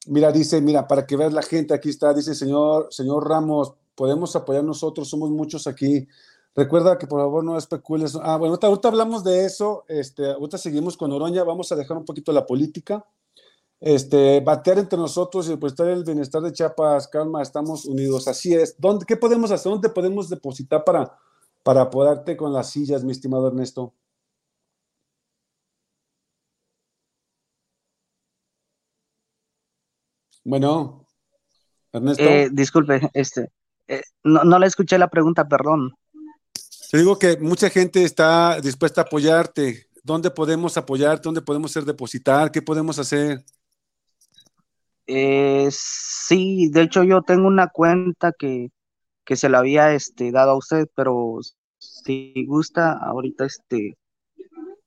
mira, dice, mira, para que veas la gente, aquí está, dice señor, señor Ramos, podemos apoyar nosotros, somos muchos aquí. Recuerda que por favor no especules. Ah, bueno, ahorita, hablamos de eso, este, ahorita seguimos con Oroña, vamos a dejar un poquito la política este, batear entre nosotros y estar el bienestar de Chiapas, calma, estamos unidos, así es. ¿Dónde, ¿Qué podemos hacer? ¿Dónde podemos depositar para, para apoyarte con las sillas, mi estimado Ernesto? Bueno, Ernesto. Eh, disculpe, este, eh, no, no le escuché la pregunta, perdón. Te digo que mucha gente está dispuesta a apoyarte. ¿Dónde podemos apoyarte? ¿Dónde podemos ser depositar? ¿Qué podemos hacer? Eh, sí, de hecho yo tengo una cuenta que, que se la había este, dado a usted, pero si gusta, ahorita este,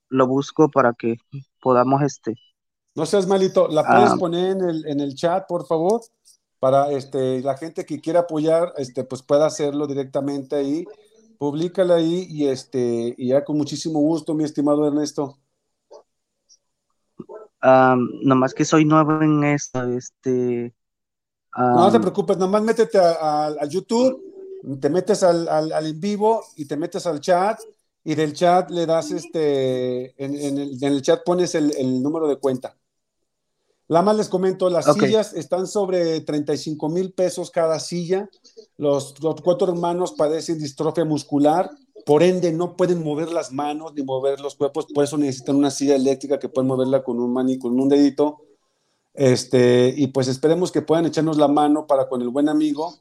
lo busco para que podamos este. No seas malito, ¿la puedes ah. poner en el, en el chat, por favor? Para este, la gente que quiera apoyar, este, pues pueda hacerlo directamente ahí. Públicala ahí y este, y ya con muchísimo gusto, mi estimado Ernesto nomás que soy nuevo en esto, este... no te preocupes, nomás métete a, YouTube, te metes al, al, en vivo y te metes al chat y del chat le das este, en, el, chat pones el, número de cuenta. La más les comento, las sillas están sobre 35 mil pesos cada silla. Los, cuatro hermanos padecen distrofia muscular, por ende no pueden mover las manos ni mover los cuerpos, por eso necesitan una silla eléctrica que pueden moverla con un mani, con un dedito. Este, y pues esperemos que puedan echarnos la mano para con el buen amigo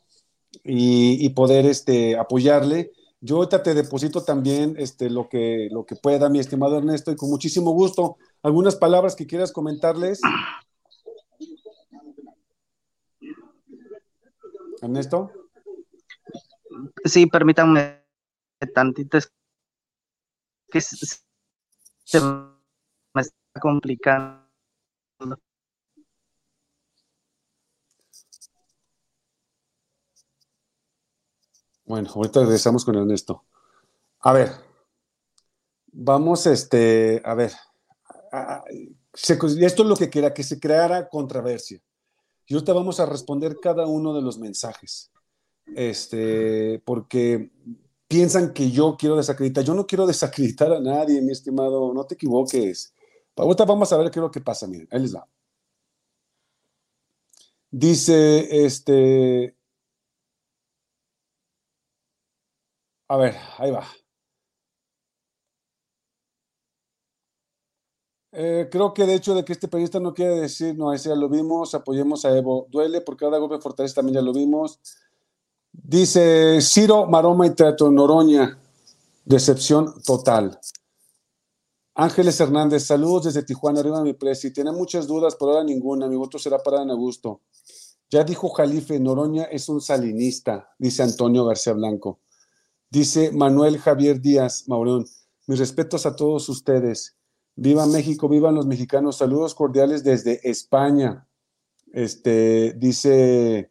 y, y poder este, apoyarle yo ahorita te deposito también este, lo, que, lo que pueda, mi estimado Ernesto, y con muchísimo gusto. ¿Algunas palabras que quieras comentarles? Ernesto. Sí, permítanme tantito. Es que se me está complicando. Bueno, ahorita regresamos con Ernesto. A ver, vamos, este, a ver, esto es lo que quiera, que se creara controversia. Y ahorita vamos a responder cada uno de los mensajes, este, porque piensan que yo quiero desacreditar. Yo no quiero desacreditar a nadie, mi estimado, no te equivoques. Ahorita vamos a ver qué es lo que pasa, miren, ahí les va. Dice, este, A ver, ahí va. Eh, creo que de hecho de que este periodista no quiere decir, no, ese ya lo vimos, apoyemos a Evo. Duele porque cada golpe fortalece también ya lo vimos. Dice Ciro, Maroma y Teatro Noroña. Decepción total. Ángeles Hernández, saludos desde Tijuana, arriba mi presi. Tiene muchas dudas, por ahora ninguna. Mi voto será para Ana Augusto. Ya dijo Jalife, Noroña es un salinista, dice Antonio García Blanco. Dice Manuel Javier Díaz Maurón, mis respetos a todos ustedes. Viva México, vivan los mexicanos. Saludos cordiales desde España. Este dice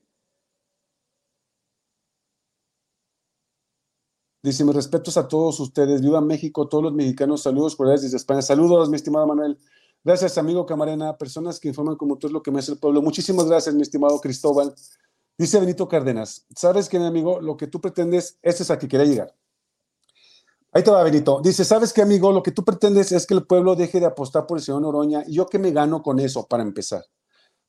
Dice, mis respetos a todos ustedes. Viva México, todos los mexicanos. Saludos cordiales desde España. Saludos, mi estimado Manuel. Gracias, amigo Camarena. Personas que informan como tú es lo que me hace el pueblo. Muchísimas gracias, mi estimado Cristóbal. Dice Benito Cárdenas, ¿sabes qué, mi amigo? Lo que tú pretendes, ese es a que quería llegar. Ahí te va, Benito. Dice, ¿sabes qué, amigo? Lo que tú pretendes es que el pueblo deje de apostar por el señor Noroña. ¿Y yo qué me gano con eso, para empezar?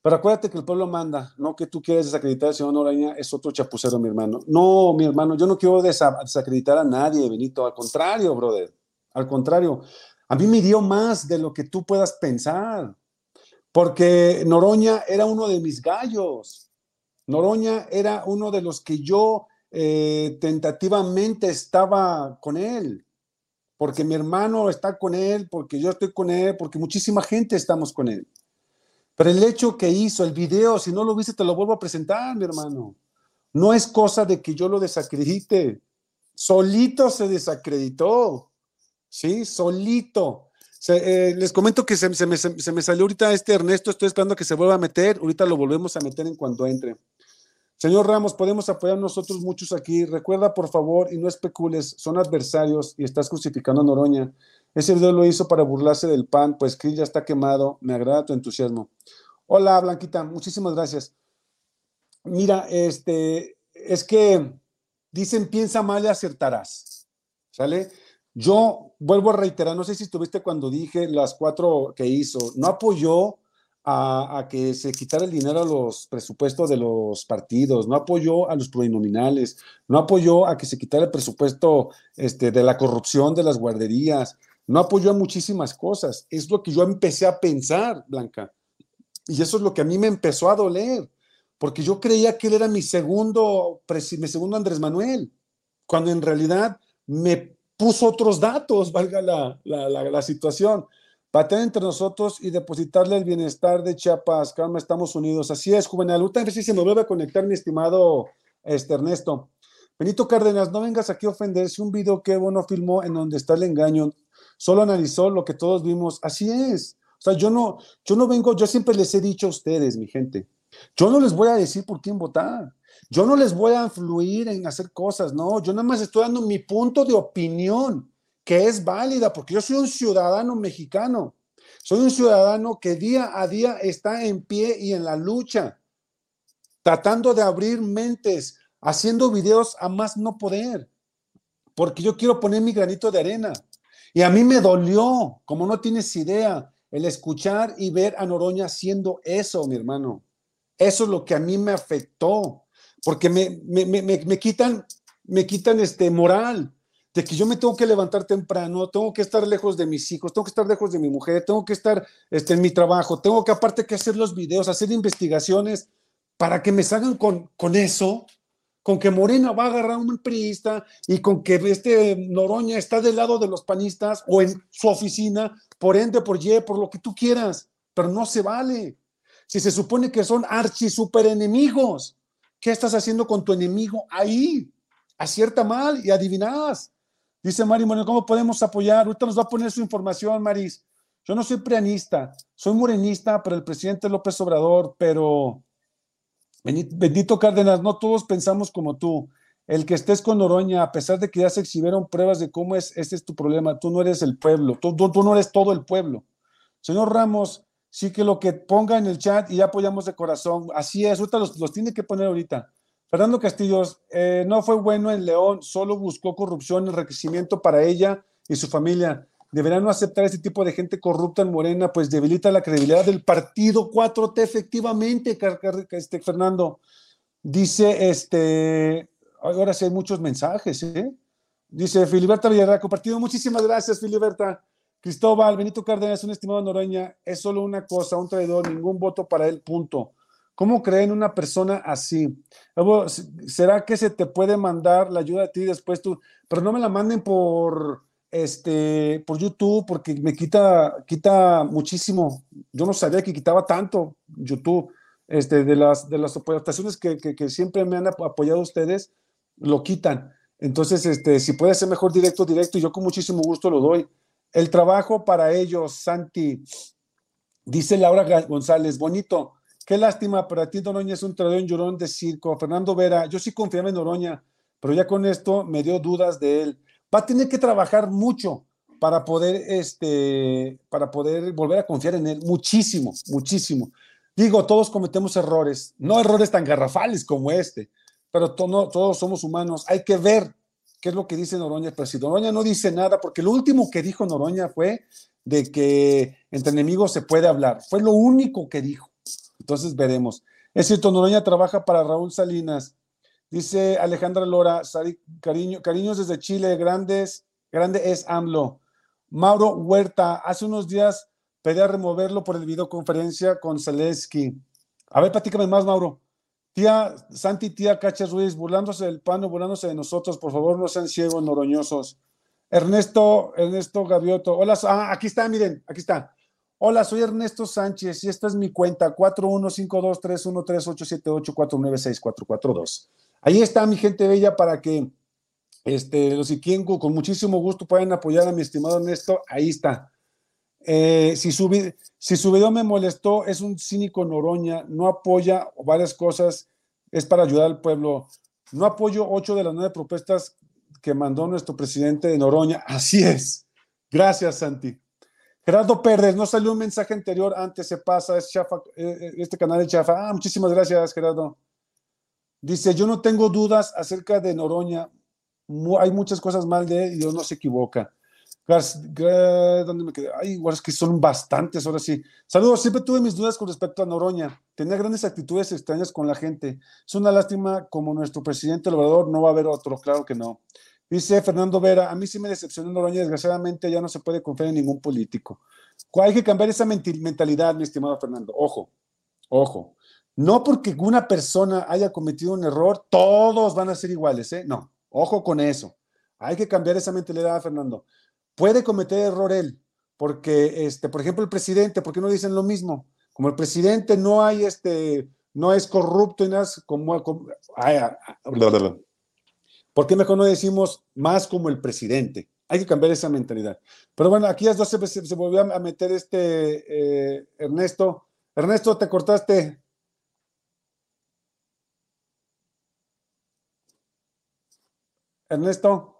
Pero acuérdate que el pueblo manda, no que tú quieres desacreditar al señor Noroña, es otro chapucero, mi hermano. No, mi hermano, yo no quiero desacreditar a nadie, Benito. Al contrario, brother. Al contrario. A mí me dio más de lo que tú puedas pensar. Porque Noroña era uno de mis gallos. Noroña era uno de los que yo eh, tentativamente estaba con él, porque mi hermano está con él, porque yo estoy con él, porque muchísima gente estamos con él. Pero el hecho que hizo, el video, si no lo viste, te lo vuelvo a presentar, mi hermano. No es cosa de que yo lo desacredite. Solito se desacreditó. ¿Sí? Solito. Eh, les comento que se, me, se, me, salió ahorita este Ernesto, estoy esperando que se vuelva a meter, ahorita lo volvemos a meter en cuanto entre. Señor Ramos, podemos apoyar nosotros muchos aquí. Recuerda, por favor, y no especules, son adversarios y estás crucificando a Noroña. Ese video lo hizo para burlarse del pan, pues Chris ya está quemado. Me agrada tu entusiasmo. Hola, Blanquita, muchísimas gracias. Mira, este, es que dicen piensa mal y acertarás. ¿Sale? Yo vuelvo a reiterar, no sé si estuviste cuando dije las cuatro que hizo, no apoyó a, que se quitara el dinero a los presupuestos de los partidos, no apoyó a los plurinominales, no apoyó a que se quitara el presupuesto este, de la corrupción de las guarderías, no apoyó a muchísimas cosas. Es lo que yo empecé a pensar, Blanca. Y eso es lo que a mí me empezó a doler, porque yo creía que él era mi segundo, mi segundo Andrés Manuel, cuando en realidad me puso otros datos, valga la, la, la situación patear entre nosotros y depositarle el bienestar de Chiapas. Calma, estamos unidos. Así es, Juvenal. Ahorita si se me vuelve a conectar, mi estimado este, Ernesto. Benito Cárdenas, no vengas aquí a ofenderse. Un video que Evo no filmó en donde está el engaño. Solo analizó lo que todos vimos. Así es. O sea, yo no, yo no vengo, yo siempre les he dicho a ustedes, mi gente, yo no les voy a decir por quién votar. Yo no les voy a influir en hacer cosas, no. Yo nada más estoy dando mi punto de opinión que es válida, porque yo soy un ciudadano mexicano, soy un ciudadano que día a día está en pie y en la lucha, tratando de abrir mentes, haciendo videos a más no poder. porque yo quiero poner mi granito de arena. Y a mí me dolió, como no tienes idea, el escuchar y ver a Noroña haciendo eso, mi hermano. Eso es lo que a mí me afectó, porque me, me, me, me quitan, me quitan este moral de que yo me tengo que levantar temprano, tengo que estar lejos de mis hijos, tengo que estar lejos de mi mujer, tengo que estar este, en mi trabajo, tengo que aparte que hacer los videos, hacer investigaciones para que me salgan con, con eso, con que Morena va a agarrar un priista y con que este Noroña está del lado de los panistas o en su oficina, por ende, por Y, por lo que tú quieras, pero no se vale. Si se supone que son archi super enemigos, ¿qué estás haciendo con tu enemigo ahí? Acierta mal y adivinas. Dice Mari Moreno, ¿cómo podemos apoyar? Ahorita nos va a poner su información, Maris. Yo no soy prianista, soy morenista pero el presidente López Obrador, pero bendito Cárdenas, no todos pensamos como tú. El que estés con Noroña, a pesar de que ya se exhibieron pruebas de cómo es, ese es tu problema, tú no eres el pueblo, tú, no eres todo el pueblo. Señor Ramos, sí que lo que ponga en el chat y ya apoyamos de corazón, así es, ahorita los, tiene que poner ahorita. Fernando Castillos eh, no fue bueno en León, solo buscó corrupción, enriquecimiento para ella y su familia. Deberán no aceptar este tipo de gente corrupta en Morena, pues debilita la credibilidad del partido 4T, efectivamente, este, Fernando. Dice, este, ahora sí hay muchos mensajes, ¿eh? Dice Filiberta Villarreal, compartido. Muchísimas gracias, Filiberta. Cristóbal, Benito Cárdenas, un estimado Noroña, es solo una cosa, un traidor, ningún voto para él, punto. ¿Cómo creen una persona así? ¿Será que se te puede mandar la ayuda a ti después tú? Pero no me la manden por este por YouTube porque me quita quita muchísimo. Yo no sabía que quitaba tanto YouTube. Este, de las de las aportaciones que, siempre me han apoyado ustedes, lo quitan. Entonces, este, si puede ser mejor directo, directo, yo con muchísimo gusto lo doy. El trabajo para ellos, Santi, dice Laura González, bonito. Qué lástima, pero a ti Noroña es un traidor llorón de circo. Fernando Vera, yo sí confiaba en Noroña, pero ya con esto me dio dudas de él. Va a tener que trabajar mucho para poder, este, para poder volver a confiar en él. Muchísimo, muchísimo. Digo, todos cometemos errores, no errores tan garrafales como este, pero todos somos humanos. Hay que ver qué es lo que dice Noroña. Pero si Noroña no dice nada, porque lo último que dijo Noroña fue de que entre enemigos se puede hablar. Fue lo único que dijo. Entonces veremos. Es cierto, Noroña trabaja para Raúl Salinas. Dice Alejandra Lora, cariño, cariños desde Chile, grandes, grande es AMLO. Mauro Huerta, hace unos días pedí a removerlo por el videoconferencia con Zaleski. A ver, platícame más, Mauro. Tía Santi, tía Cacha Ruiz, burlándose del pan burlándose de nosotros, por favor, no sean ciegos, noroñosos. Ernesto, Ernesto Gavioto, hola, ah, aquí está, miren, aquí está. Hola, soy Ernesto Sánchez y esta es mi cuenta 4152313878496442. Ahí está mi gente bella para que este, los Iquienco con muchísimo gusto puedan apoyar a mi estimado Ernesto. Ahí está. Eh, si, su, si su video me molestó, es un cínico Noroña, no apoya varias cosas, es para ayudar al pueblo. No apoyo ocho de las nueve propuestas que mandó nuestro presidente de Noroña. Así es. Gracias, Santi. Gerardo Pérez, no salió un mensaje anterior, antes se pasa, es chafa, eh, eh, este canal es chafa. Ah, muchísimas gracias, Gerardo. Dice, yo no tengo dudas acerca de Noroña. Hay muchas cosas mal de él y Dios no se equivoca. ¿Dónde me quedé? Ay, igual es que son bastantes, ahora sí. Saludos, siempre tuve mis dudas con respecto a Noroña. Tenía grandes actitudes extrañas con la gente. Es una lástima como nuestro presidente el no va a haber otro, claro que no. Dice Fernando Vera, a mí sí me decepcionó Noroña, desgraciadamente ya no se puede confiar en ningún político. Hay que cambiar esa mentalidad, mi estimado Fernando. Ojo, ojo. No porque una persona haya cometido un error, todos van a ser iguales, ¿eh? No, ojo con eso. Hay que cambiar esa mentalidad, Fernando. Puede cometer error él, porque, este, por ejemplo, el presidente, ¿por qué no dicen lo mismo? Como el presidente no hay, este, no es corrupto y nada, como, como ¿Por qué mejor no decimos más como el presidente? Hay que cambiar esa mentalidad. Pero bueno, aquí ya se, se, volvió a meter este eh, Ernesto. Ernesto, te cortaste. Ernesto.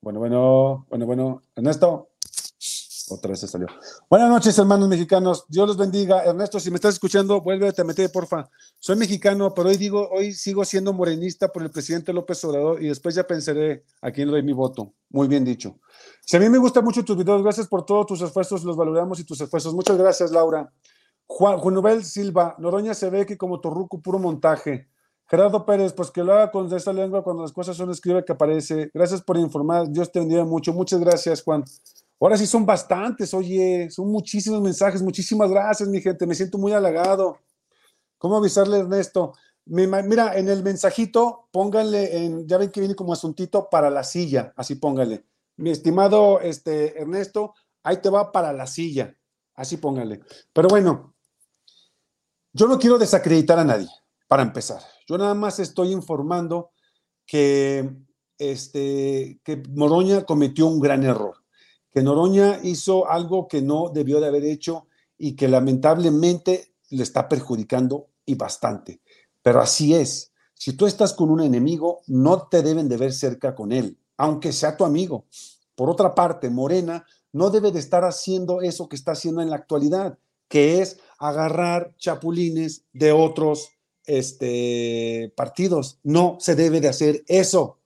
Bueno, bueno, bueno, bueno. Ernesto. Otra vez se salió. Buenas noches, hermanos mexicanos. Dios los bendiga. Ernesto, si me estás escuchando, vuelve a meter, porfa. Soy mexicano, pero hoy digo, hoy sigo siendo morenista por el presidente López Obrador y después ya pensaré a quién le doy mi voto. Muy bien dicho. Si a mí me gustan mucho tus videos, gracias por todos tus esfuerzos, los valoramos y tus esfuerzos. Muchas gracias, Laura. Juan, Juan Silva, Noroña se ve que como Torruco, puro montaje. Gerardo Pérez, pues que lo haga con esa lengua cuando las cosas son escribe que aparece. Gracias por informar, Dios te bendiga mucho. Muchas gracias, Juan. Ahora sí son bastantes, oye, son muchísimos mensajes. Muchísimas gracias, mi gente. Me siento muy halagado. ¿Cómo avisarle, Ernesto? Mira, en el mensajito, pónganle, en, ya ven que viene como asuntito para la silla, así pónganle. Mi estimado este, Ernesto, ahí te va para la silla, así pónganle. Pero bueno, yo no quiero desacreditar a nadie, para empezar. Yo nada más estoy informando que, este, que Noroña cometió un gran error, que Noroña hizo algo que no debió de haber hecho y que lamentablemente le está perjudicando y bastante. Pero así es. Si tú estás con un enemigo, no te deben de ver cerca con él, aunque sea tu amigo. Por otra parte, Morena no debe de estar haciendo eso que está haciendo en la actualidad, que es agarrar chapulines de otros este, partidos. No se debe de hacer eso.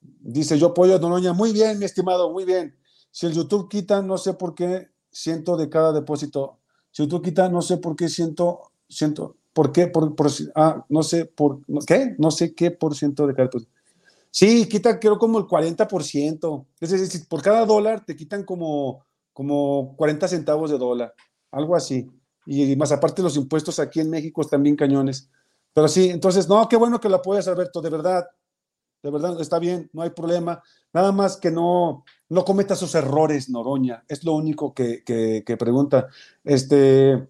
Dice yo pollo Donoña, muy bien, mi estimado, muy bien. Si el YouTube quita, no sé por qué siento de cada depósito. Si YouTube quita, no sé por qué siento, siento, ¿por qué? Por, ah, no sé por, ¿qué? No sé qué por ciento de cada depósito. Sí, quita creo como el 40%. Es decir, por cada dólar te quitan como, como 40 centavos de dólar, algo así. Y más aparte los impuestos aquí en México están bien cañones. Pero sí, entonces, no, qué bueno que lo apoyas, Alberto, de verdad, de verdad, está bien, no hay problema. Nada más que no, no cometa sus errores, Noroña, es lo único que, que, pregunta. Este,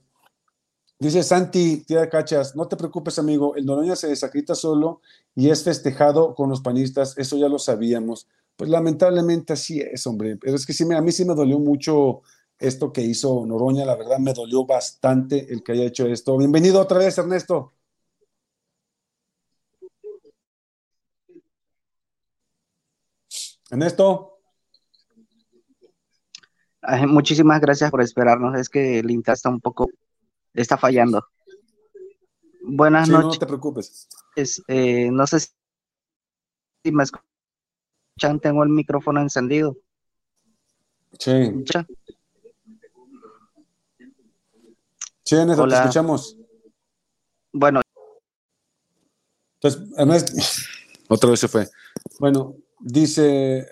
dice Santi, tía de cachas, no te preocupes, amigo, el Noroña se desacredita solo y es festejado con los panistas, eso ya lo sabíamos. Pues lamentablemente así es, hombre, pero es que sí, a mí sí me dolió mucho esto que hizo Noroña, la verdad me dolió bastante el que haya hecho esto. Bienvenido otra vez, Ernesto. Ernesto. muchísimas gracias por esperarnos. Es que el internet está un poco, está fallando. Buenas noches. No te preocupes. Eh, no sé si me escuchan, tengo el micrófono encendido. Sí. Sí, Ernesto, te escuchamos. Bueno. Entonces, Ernesto, otra vez se fue. Bueno, Dice,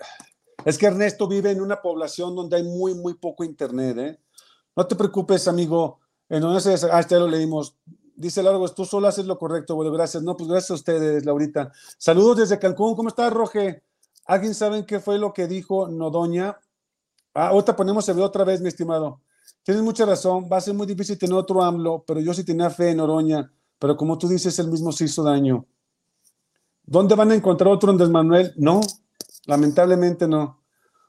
es que Ernesto vive en una población donde hay muy, muy poco internet, ¿eh? No te preocupes, amigo. En donde se, ah, este lo leímos. Dice Largo, tú solo haces lo correcto, bueno, gracias. No, pues gracias a ustedes, Laurita. Saludos desde Cancún. ¿Cómo estás, Roge? ¿Alguien sabe qué fue lo que dijo Nodoña? Ah, ahorita ponemos el video otra vez, mi estimado. Tienes mucha razón, va a ser muy difícil tener otro AMLO, pero yo sí tenía fe en Oroña, pero como tú dices, él mismo se hizo daño. ¿Dónde van a encontrar otro Andrés Manuel? No, Lamentablemente no.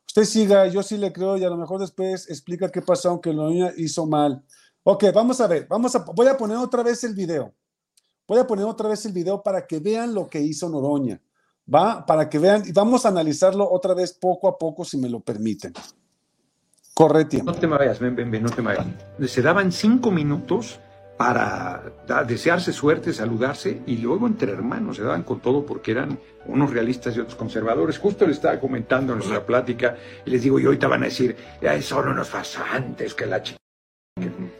Usted siga, yo sí le creo y a lo mejor después explica qué pasó aunque lo hizo mal. Ok, vamos a ver, vamos a, voy a poner otra vez el video. Voy a poner otra vez el video para que vean lo que hizo Noroña. ¿Va? Para que vean y vamos a analizarlo otra vez poco a poco, si me lo permiten. Corre tiempo. No te vayas, ven, ven, ven, no te vayas. Se daban cinco minutos para desearse suerte, saludarse y luego entre hermanos se daban con todo porque eran unos realistas y otros conservadores. Justo le estaba comentando en nuestra plática y les digo, y ahorita van a decir, son unos fasantes que la chica.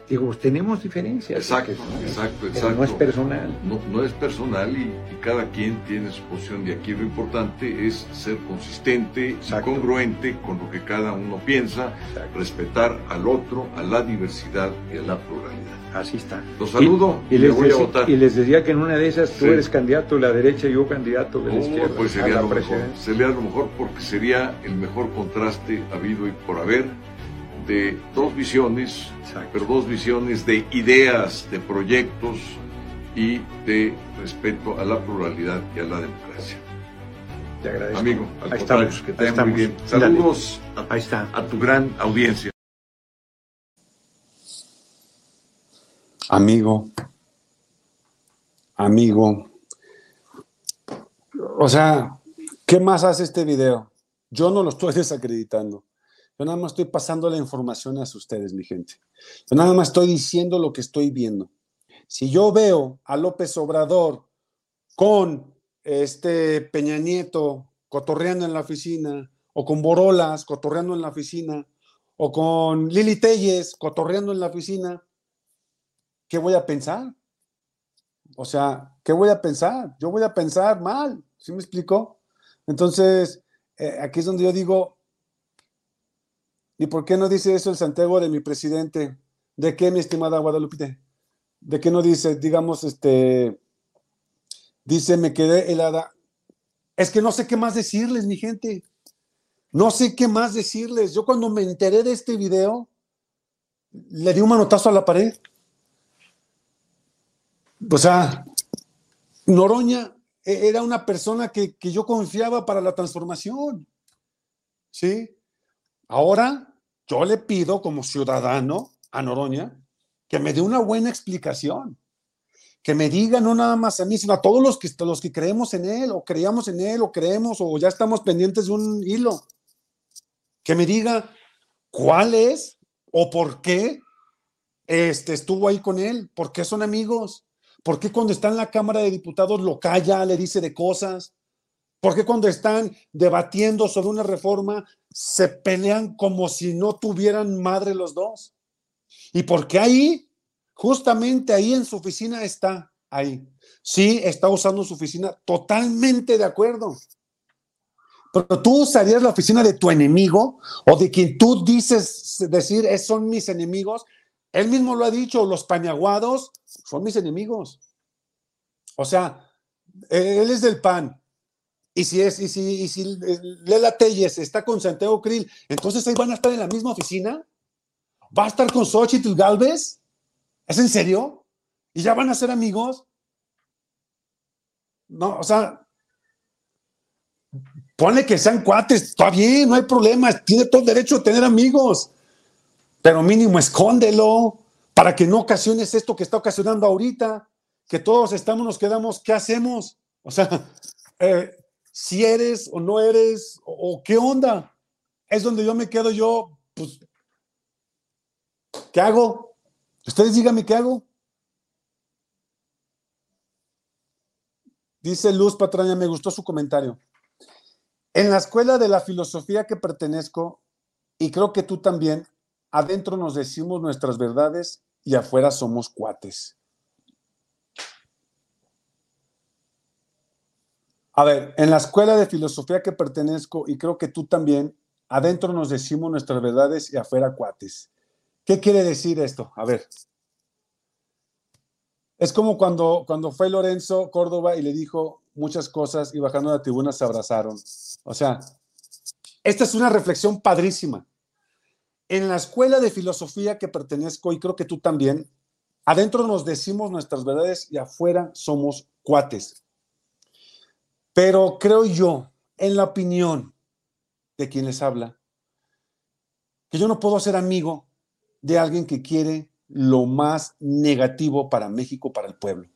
Digo, pues tenemos diferencias. Exacto, exacto, exacto. No es personal. No, es personal y, cada quien tiene su posición de aquí. Lo importante es ser consistente y congruente con lo que cada uno piensa, respetar al otro, a la diversidad y a la pluralidad. Así está. Los saludo y, les, voy a votar. y les decía que en una de esas tú eres candidato de la derecha y yo candidato de la izquierda. Pues sería, lo mejor, sería lo mejor porque sería el mejor contraste habido y por haber de dos visiones, pero dos visiones de ideas, de proyectos y de respeto a la pluralidad y a la democracia. Te agradezco. Amigo, al Ahí que te muy bien. Saludos Ahí está. a tu gran audiencia. Amigo, amigo. O sea, ¿qué más hace este video? Yo no lo estoy desacreditando. Yo nada más estoy pasando la información a ustedes, mi gente. Yo nada más estoy diciendo lo que estoy viendo. Si yo veo a López Obrador con este Peña Nieto cotorreando en la oficina, o con Borolas cotorreando en la oficina, o con Lili Telles cotorreando en la oficina, ¿qué voy a pensar? O sea, ¿qué voy a pensar? Yo voy a pensar mal, ¿sí me explico? Entonces, eh, aquí es donde yo digo, ¿y por qué no dice eso el Santiago de mi presidente? ¿De qué, mi estimada Guadalupe? ¿De qué no dice, digamos, este, dice, me quedé helada? Es que no sé qué más decirles, mi gente. No sé qué más decirles. Yo cuando me enteré de este video, le di un manotazo a la pared. O sea, Noroña e-, era una persona que, que yo confiaba para la transformación. ¿Sí? Ahora yo le pido como ciudadano a Noroña que me dé una buena explicación que me diga no nada más a mí, sino a todos los que, los que creemos en él, o creíamos en él, o creemos, o ya estamos pendientes de un hilo. Que me diga cuál es o por qué este, estuvo ahí con él, por qué son amigos, por qué cuando está en la Cámara de Diputados lo calla, le dice de cosas, por qué cuando están debatiendo sobre una reforma se pelean como si no tuvieran madre los dos. Y por qué ahí Justamente ahí en su oficina está, ahí. Sí, está usando su oficina, totalmente de acuerdo. Pero tú usarías la oficina de tu enemigo o de quien tú dices decir, son mis enemigos. Él mismo lo ha dicho, los pañaguados son mis enemigos. O sea, él es del PAN. Y si es, y si, y si Lela Telles está con Santiago Krill, entonces ahí van a estar en la misma oficina. ¿Va a estar con Xochitl Galvez? ¿Es en serio? ¿Y ya van a ser amigos? No, o sea, ponle que sean cuates, está bien, no hay problema, tiene todo el derecho a tener amigos, pero mínimo escóndelo para que no ocasiones esto que está ocasionando ahorita, que todos estamos, nos quedamos, ¿qué hacemos? O sea, eh, si eres o no eres, o, qué onda, es donde yo me quedo yo, pues, ¿qué hago? Ustedes díganme qué hago. Dice Luz Patraña, me gustó su comentario. En la escuela de la filosofía que pertenezco, y creo que tú también, adentro nos decimos nuestras verdades y afuera somos cuates. A ver, en la escuela de filosofía que pertenezco, y creo que tú también, adentro nos decimos nuestras verdades y afuera cuates. ¿Qué quiere decir esto? A ver. Es como cuando, cuando fue Lorenzo Córdoba y le dijo muchas cosas y bajando la tribuna se abrazaron. O sea, esta es una reflexión padrísima. En la escuela de filosofía que pertenezco, y creo que tú también, adentro nos decimos nuestras verdades y afuera somos cuates. Pero creo yo, en la opinión de quien les habla, que yo no puedo ser amigo de alguien que quiere lo más negativo para México, para el pueblo,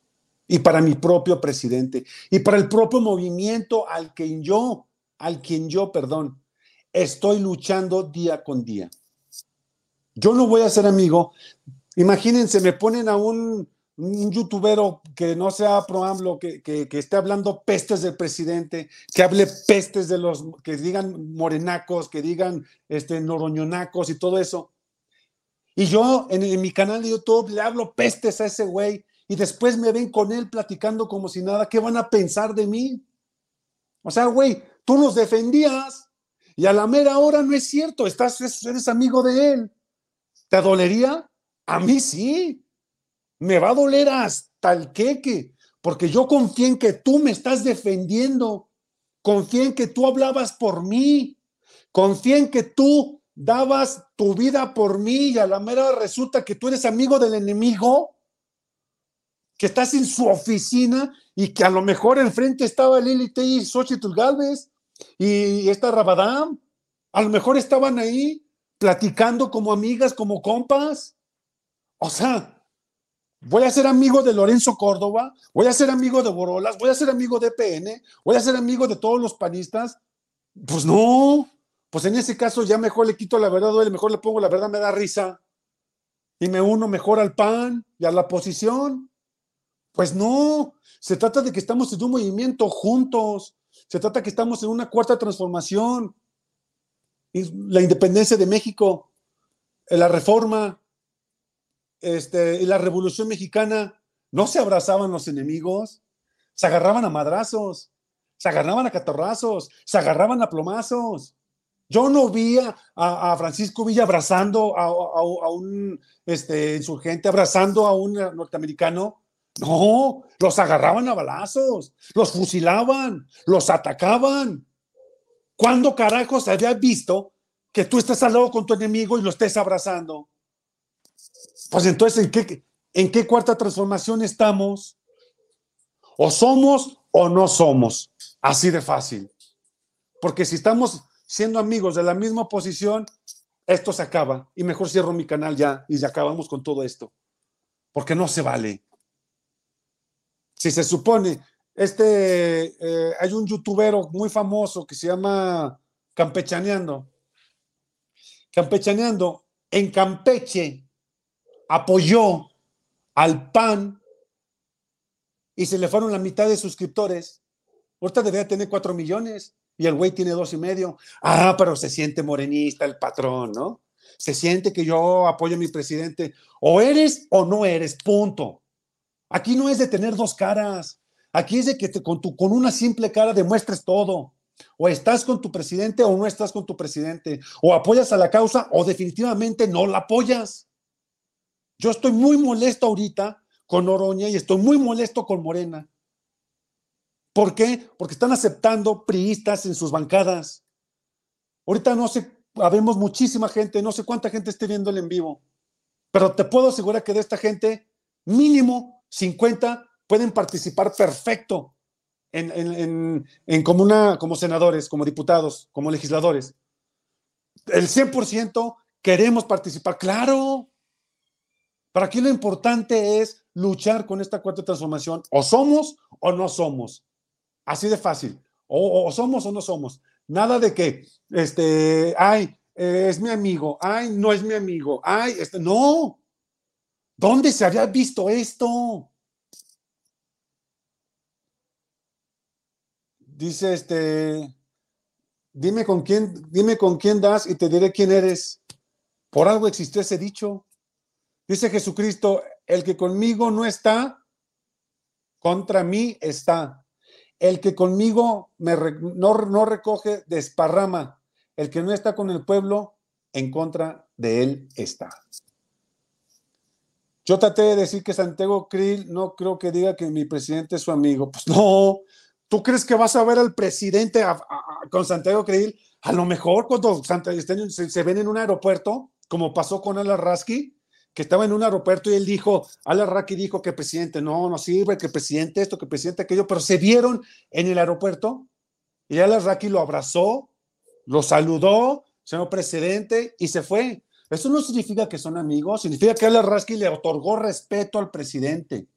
y para mi propio presidente, y para el propio movimiento al que yo, al quien yo, perdón, estoy luchando día con día. Yo no voy a ser amigo. Imagínense, me ponen a un, un youtubero que no sea pro AMLO, que, que, que, esté hablando pestes del presidente, que hable pestes de los, que digan morenacos, que digan este, noroñonacos y todo eso. Y yo en, mi canal de YouTube le hablo pestes a ese güey y después me ven con él platicando como si nada. ¿Qué van a pensar de mí? O sea, güey, tú nos defendías y a la mera hora no es cierto, estás, eres amigo de él. ¿Te dolería? A mí sí. Me va a doler hasta el queque, porque yo confío en que tú me estás defendiendo. Confío en que tú hablabas por mí. Confío en que tú dabas tu vida por mí y a la mera resulta que tú eres amigo del enemigo, que estás en su oficina y que a lo mejor enfrente estaba Lili T y Xochitl Galvez y esta Rabadán, a lo mejor estaban ahí platicando como amigas, como compas. O sea, voy a ser amigo de Lorenzo Córdoba, voy a ser amigo de Borolas, voy a ser amigo de PN, voy a ser amigo de todos los panistas. Pues no, Pues en ese caso ya mejor le quito la verdad, duele, mejor le pongo la verdad, me da risa. Y me uno mejor al PAN y a la oposición. Pues no, se trata de que estamos en un movimiento juntos. Se trata de que estamos en una cuarta transformación. La independencia de México, la reforma, este, y la revolución mexicana, no se abrazaban los enemigos, se agarraban a madrazos, se agarraban a catorrazos, se agarraban a plomazos. Yo no vi a, Francisco Villa abrazando a, un este, insurgente, abrazando a un norteamericano. No, los agarraban a balazos, los fusilaban, los atacaban. ¿Cuándo carajos había visto que tú estés al lado con tu enemigo y lo estés abrazando? Pues entonces, ¿en qué, ¿en qué cuarta transformación estamos? O somos o no somos. Así de fácil. Porque si estamos siendo amigos de la misma posición, esto se acaba. Y mejor cierro mi canal ya y ya acabamos con todo esto. Porque no se vale. Si se supone, este, eh, hay un youtubero muy famoso que se llama Campechaneando. Campechaneando, en Campeche apoyó al PAN y se le fueron la mitad de suscriptores. Ahorita debería tener cuatro millones y el güey tiene dos y medio. Ah, pero se siente morenista el patrón, ¿no? Se siente que yo apoyo a mi presidente. O eres o no eres, punto. Aquí no es de tener dos caras. Aquí es de que con, tu, con una simple cara demuestres todo. O estás con tu presidente o no estás con tu presidente. O apoyas a la causa o definitivamente no la apoyas. Yo estoy muy molesto ahorita con Oroña y estoy muy molesto con Morena. ¿Por qué? Porque están aceptando priistas en sus bancadas. Ahorita no sé, habemos muchísima gente, no sé cuánta gente esté viendo el en vivo, pero te puedo asegurar que de esta gente, mínimo 50 pueden participar perfecto en, como, una, como senadores, como diputados, como legisladores. El 100% queremos participar, claro, para aquí lo importante es luchar con esta cuarta transformación. O somos o no somos. Así de fácil. O, somos o no somos. Nada de que, este, ay, es mi amigo, ay, no es mi amigo, ay, este, no. ¿Dónde se había visto esto? Dice este, dime con quién, dime con quién das y te diré quién eres. Por algo existió ese dicho. Dice Jesucristo, el que conmigo no está, contra mí está. El que conmigo me no, no recoge, desparrama. El que no está con el pueblo, en contra de él está. Yo traté de decir que Santiago Krill no creo que diga que mi presidente es su amigo. Pues no, ¿tú crees que vas a ver al presidente con Santiago Krill? A lo mejor cuando se, se, ven en un aeropuerto, como pasó con Alarraski, que estaba en un aeropuerto y él dijo, Raki dijo que presidente, no, no sirve, que presidente esto, que presidente aquello, pero se vieron en el aeropuerto y Raki lo abrazó, lo saludó, señor presidente, y se fue. Eso no significa que son amigos, significa que Raki le otorgó respeto al presidente.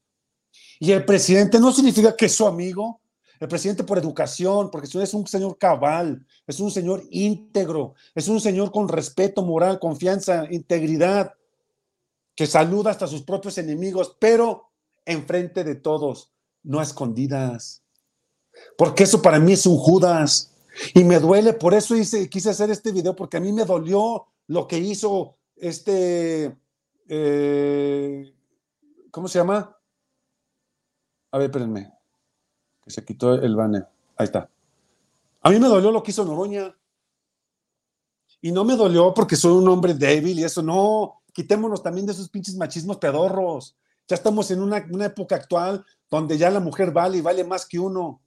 Y el presidente no significa que es su amigo, el presidente por educación, porque es un señor cabal, es un señor íntegro, es un señor con respeto moral, confianza, integridad que saluda hasta sus propios enemigos, pero enfrente de todos, no a escondidas. Porque eso para mí es un Judas. Y me duele, por eso hice, quise hacer este video, porque a mí me dolió lo que hizo este, eh, ¿cómo se llama? A ver, espérenme, que se quitó el banner. Ahí está. A mí me dolió lo que hizo Noroña. Y no me dolió porque soy un hombre débil y eso, no quitémonos también de esos pinches machismos pedorros. Ya estamos en una, época actual donde ya la mujer vale y vale más que uno.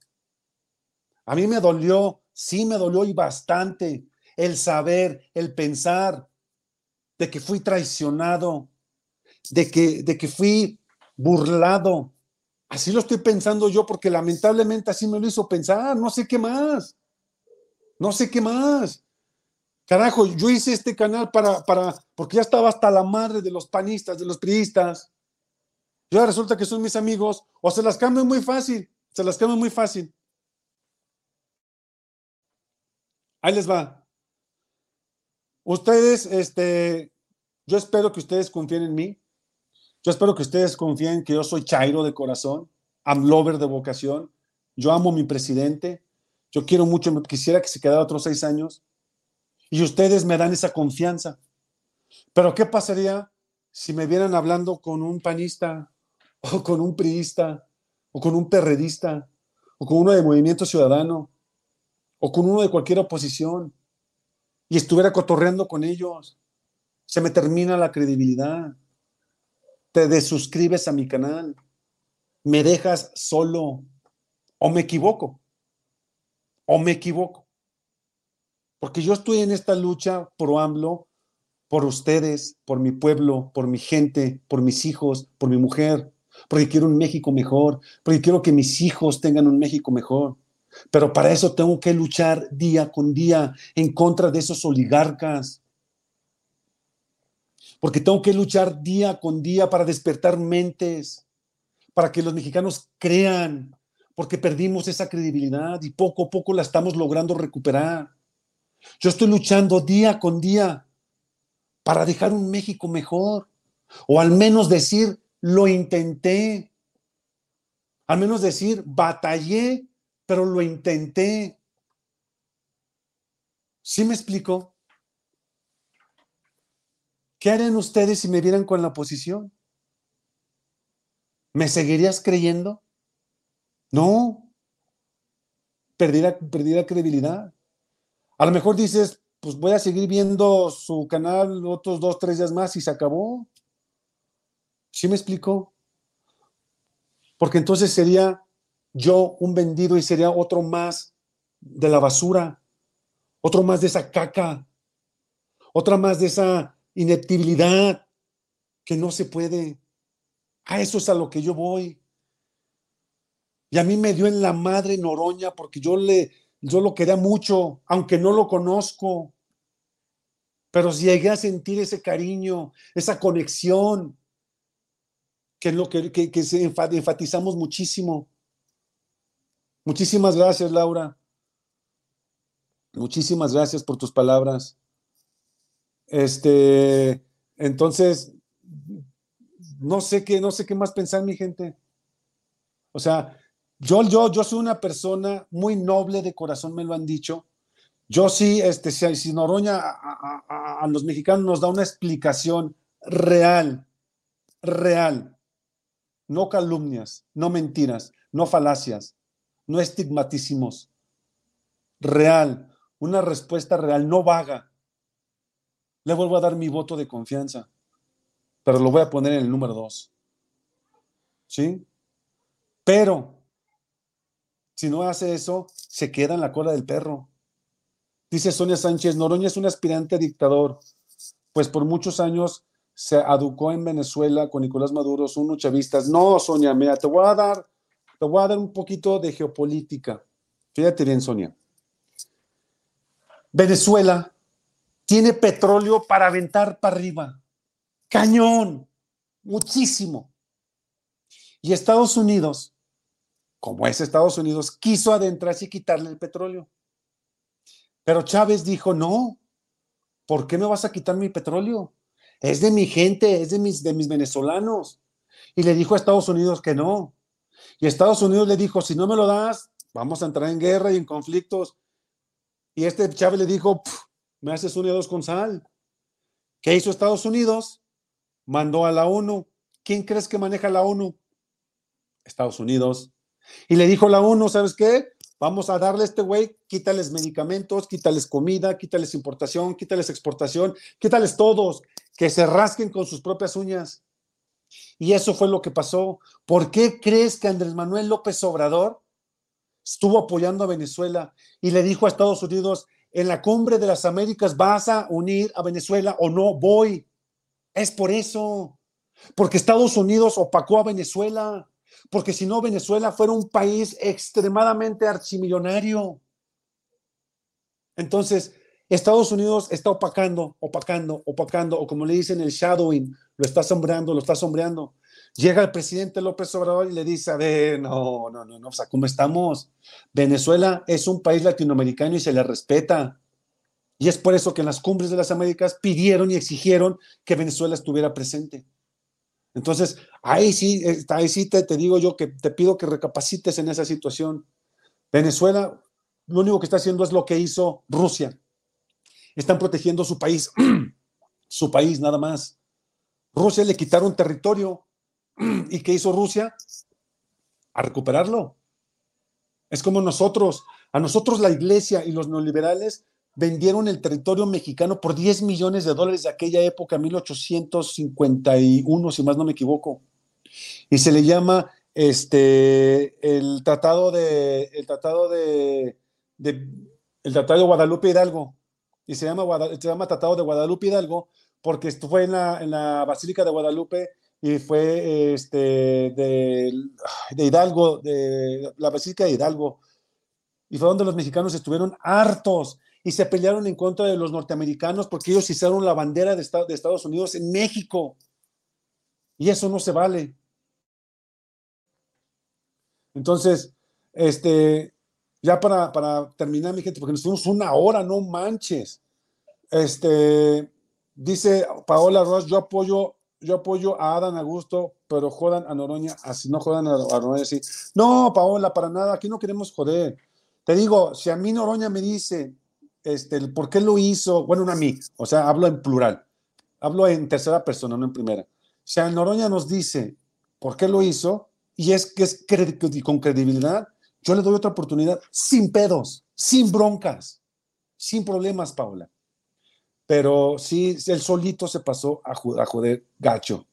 A mí me dolió, sí me dolió y bastante el saber, el pensar de que fui traicionado, de que, de que fui burlado. Así lo estoy pensando yo porque lamentablemente así me lo hizo pensar, no sé qué más. No sé qué más. Carajo, yo hice este canal para, para, porque ya estaba hasta la madre de los panistas, de los priistas. Ya resulta que son mis amigos, o se las cambio muy fácil, se las cambio muy fácil. Ahí les va. ustedes, este, yo espero que ustedes confíen en mí. Yo espero que ustedes confíen que yo soy Chairo de corazón, am lover de vocación. Yo amo a mi presidente. Yo quiero mucho, quisiera que se quedara otros seis años. Y ustedes me dan esa confianza. Pero ¿qué pasaría si me vieran hablando con un panista o con un priista o con un perredista o con uno de Movimiento Ciudadano o con uno de cualquier oposición y estuviera cotorreando con ellos? Se me termina la credibilidad. Te desuscribes a mi canal. Me dejas solo. O me equivoco. O me equivoco. Porque yo estoy en esta lucha por AMLO, por ustedes, por mi pueblo, por mi gente, por mis hijos, por mi mujer, porque quiero un México mejor, porque quiero que mis hijos tengan un México mejor. Pero para eso tengo que luchar día con día en contra de esos oligarcas. Porque tengo que luchar día con día para despertar mentes, para que los mexicanos crean, porque perdimos esa credibilidad y poco a poco la estamos logrando recuperar. Yo estoy luchando día con día para dejar un México mejor, o al menos decir, lo intenté, al menos decir, batallé, pero lo intenté. ¿Sí me explico? ¿Qué harían ustedes si me vieran con la oposición? ¿Me seguirías creyendo? No. Perdí credibilidad. A lo mejor dices, pues voy a seguir viendo su canal otros dos, tres días más y se acabó. ¿Sí me explicó? Porque entonces sería yo un vendido y sería otro más de la basura, otro más de esa caca, otra más de esa ineptibilidad que no se puede. A eso es a lo que yo voy. Y a mí me dio en la madre Noroña porque yo le, yo lo quería mucho, aunque no lo conozco. Pero llegué a sentir ese cariño, esa conexión, que es lo que, que, que enfatizamos muchísimo. Muchísimas gracias, Laura. Muchísimas gracias por tus palabras. Este, entonces, no sé qué, no sé qué más pensar, mi gente. O sea, yo, yo, yo soy una persona muy noble de corazón, me lo han dicho. Yo sí, este, si, Noroña a, a, los mexicanos nos da una explicación real, real, no calumnias, no mentiras, no falacias, no estigmatísimos, real, una respuesta real, no vaga. Le vuelvo a dar mi voto de confianza, pero lo voy a poner en el número dos. ¿Sí? Pero si no hace eso, se queda en la cola del perro. Dice Sonia Sánchez, Noroña es un aspirante a dictador, pues por muchos años se educó en Venezuela con Nicolás Maduro, son. No, Sonia, mira, te voy a dar, te voy a dar un poquito de geopolítica. Fíjate bien, Sonia. Venezuela tiene petróleo para aventar para arriba. Cañón, muchísimo. Y Estados Unidos como es Estados Unidos, quiso adentrarse y quitarle el petróleo. Pero Chávez dijo, no, ¿por qué me vas a quitar mi petróleo? Es de mi gente, es de mis, de mis venezolanos. Y le dijo a Estados Unidos que no. Y Estados Unidos le dijo, si no me lo das, vamos a entrar en guerra y en conflictos. Y este Chávez le dijo, me haces un y dos con sal. ¿Qué hizo Estados Unidos? Mandó a la ONU. ¿Quién crees que maneja la ONU? Estados Unidos. Y le dijo la ONU, ¿sabes qué? Vamos a darle a este güey, quítales medicamentos, quítales comida, quítales importación, quítales exportación, quítales todos, que se rasquen con sus propias uñas. Y eso fue lo que pasó. ¿Por qué crees que Andrés Manuel López Obrador estuvo apoyando a Venezuela y le dijo a Estados Unidos, en la cumbre de las Américas vas a unir a Venezuela o no voy? Es por eso, porque Estados Unidos opacó a Venezuela porque si no, Venezuela fuera un país extremadamente archimillonario. Entonces, Estados Unidos está opacando, opacando, opacando, o como le dicen el shadowing, lo está sombreando, lo está sombreando. Llega el presidente López Obrador y le dice, a ver, no, no, no, no, o sea, ¿cómo estamos? Venezuela es un país latinoamericano y se le respeta. Y es por eso que en las cumbres de las Américas pidieron y exigieron que Venezuela estuviera presente. Entonces, ahí sí, ahí sí te, te digo yo que te pido que recapacites en esa situación. Venezuela lo único que está haciendo es lo que hizo Rusia. Están protegiendo su país, su país nada más. Rusia le quitaron territorio. ¿Y qué hizo Rusia? A recuperarlo. Es como nosotros, a nosotros la iglesia y los neoliberales vendieron el territorio mexicano por 10 millones de dólares de aquella época, 1851, si más no me equivoco. Y se le llama este el tratado de el tratado de, el tratado de Guadalupe Hidalgo. Y se llama, se llama Tratado de Guadalupe Hidalgo porque esto fue en la, en la Basílica de Guadalupe y fue este, de, de Hidalgo, de la Basílica de Hidalgo. Y fue donde los mexicanos estuvieron hartos y se pelearon en contra de los norteamericanos porque ellos hicieron la bandera de, Estados Unidos en México. Y eso no se vale. Entonces, este, ya para, para terminar, mi gente, porque nos fuimos una hora, no manches. Este, dice Paola Ross, yo apoyo, yo apoyo a Adán Augusto, pero jodan a Noroña, así no jodan a, Noroña así. No, Paola, para nada, aquí no queremos joder. Te digo, si a mí Noroña me dice, este, por qué lo hizo, bueno, no a mí, o sea, hablo en plural, hablo en tercera persona, no en primera. Si a Noroña nos dice por qué lo hizo, y es que es con credibilidad, yo le doy otra oportunidad sin pedos, sin broncas, sin problemas, Paula. Pero sí, el solito se pasó a, joder gacho.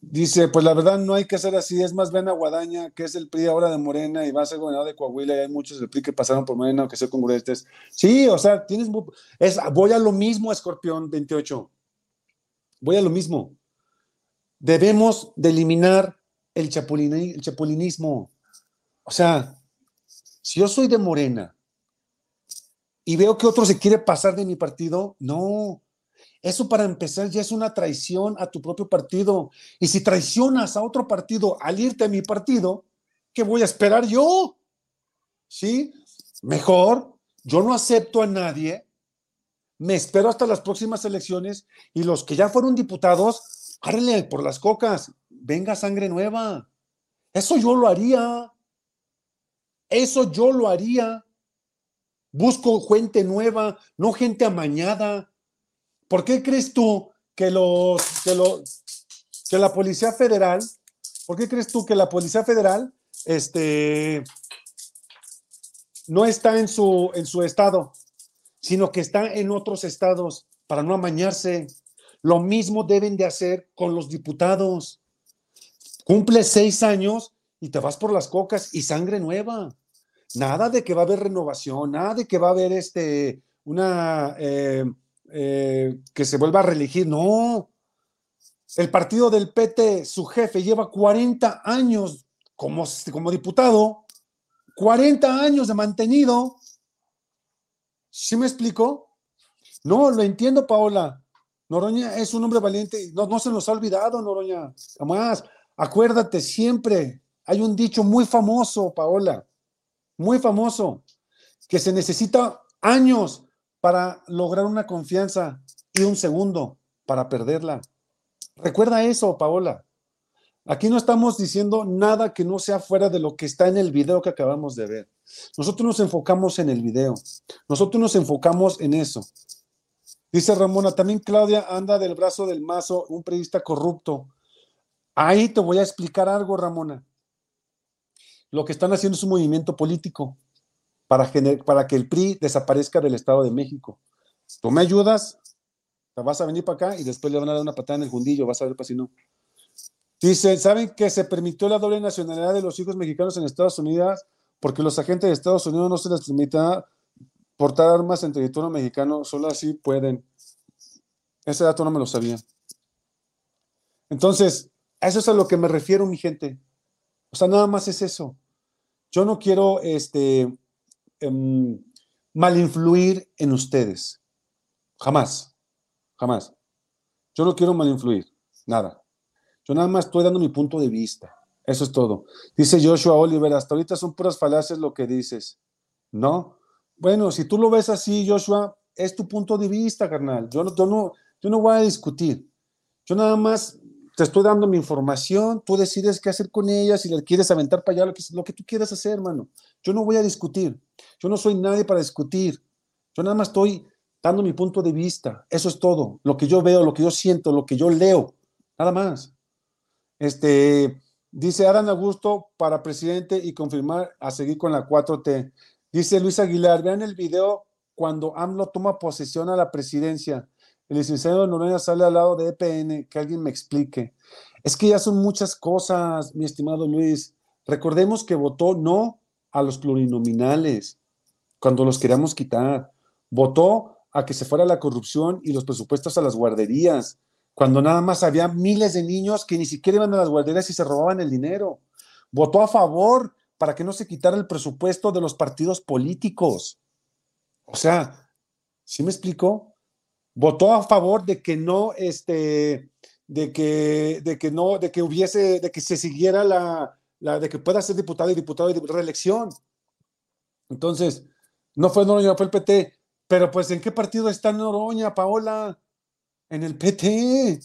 Dice, pues la verdad no hay que hacer así, es más ven a Guadaña, que es el PRI ahora de Morena y va a ser gobernador de Coahuila y hay muchos del PRI que pasaron por Morena, aunque sean congruentes. Sí, o sea, tienes, es, voy a lo mismo, Escorpión 28. Voy a lo mismo. Debemos de eliminar el, el chapulinismo. O sea, si yo soy de Morena y veo que otro se quiere pasar de mi partido, no, eso para empezar ya es una traición a tu propio partido. Y si traicionas a otro partido al irte a mi partido, ¿qué voy a esperar yo? ¿Sí? Mejor, yo no acepto a nadie, me espero hasta las próximas elecciones y los que ya fueron diputados, árele por las cocas, venga sangre nueva. Eso yo lo haría. Eso yo lo haría. Busco gente nueva, no gente amañada. ¿Por qué crees tú que los que los que la Policía Federal, por qué crees tú que la Policía Federal este no está en su en su estado, sino que está en otros estados para no amañarse? Lo mismo deben de hacer con los diputados. Cumple seis años y te vas por las cocas y sangre nueva. Nada de que va a haber renovación, nada de que va a haber este una eh, eh, que se vuelva a reelegir. No. El partido del PT, su jefe, lleva 40 años como, como diputado, 40 años de mantenido. ¿Sí me explico? No, lo entiendo, Paola. Noroña es un hombre valiente. No, no se nos ha olvidado, Noroña. Jamás. Acuérdate siempre. Hay un dicho muy famoso, Paola, muy famoso, que se necesita años para lograr una confianza y un segundo para perderla. Recuerda eso, Paola. Aquí no estamos diciendo nada que no sea fuera de lo que está en el video que acabamos de ver. Nosotros nos enfocamos en el video. Nosotros nos enfocamos en eso. Dice Ramona, también Claudia anda del brazo del mazo, un periodista corrupto. Ahí te voy a explicar algo, Ramona. Lo que están haciendo es un movimiento político para, para que el PRI desaparezca del Estado de México. Tú me ayudas, te vas a venir para acá y después le van a dar una patada en el jundillo, vas a ver para si no. Dice, ¿saben que se permitió la doble nacionalidad de los hijos mexicanos en Estados Unidos? Porque los agentes de Estados Unidos no se les permite portar armas en territorio mexicano, solo así pueden. Ese dato no me lo sabía. Entonces, a eso es a lo que me refiero, mi gente. O sea, nada más es eso. Yo no quiero este, Em, mal influir en ustedes. Jamás, jamás. Yo no quiero mal influir, nada. Yo nada más estoy dando mi punto de vista. Eso es todo. Dice Joshua Oliver, hasta ahorita son puras falacias lo que dices. No, bueno, si tú lo ves así, Joshua, es tu punto de vista, carnal. Yo yo no, yo no voy a discutir. Yo nada más te estoy dando mi información, tú decides qué hacer con ella, si le quieres aventar para allá, lo que, lo que tú quieras hacer, hermano. Yo no voy a discutir. Yo no soy nadie para discutir. Yo nada más estoy dando mi punto de vista. Eso es todo. Lo que yo veo, lo que yo siento, lo que yo leo. Nada más. Este, dice Adán Augusto para presidente y confirmar a seguir con la 4T. Dice Luis Aguilar, vean el video cuando AMLO toma posesión a la presidencia. El licenciado Noroña sale al lado de EPN, que alguien me explique. Es que ya son muchas cosas, mi estimado Luis. Recordemos que votó no a los plurinominales cuando los queríamos quitar. Votó a que se fuera la corrupción y los presupuestos a las guarderías, cuando nada más había miles de niños que ni siquiera iban a las guarderías y se robaban el dinero. Votó a favor para que no se quitara el presupuesto de los partidos políticos. O sea, ¿sí me explico? Votó a favor de que no, este, de que, de que no, de que hubiese, de que se siguiera la, la de que pueda ser diputado y diputado de reelección. Entonces, no fue Noroña, fue el PT. Pero pues, ¿en qué partido está Noroña, Paola? En el PT.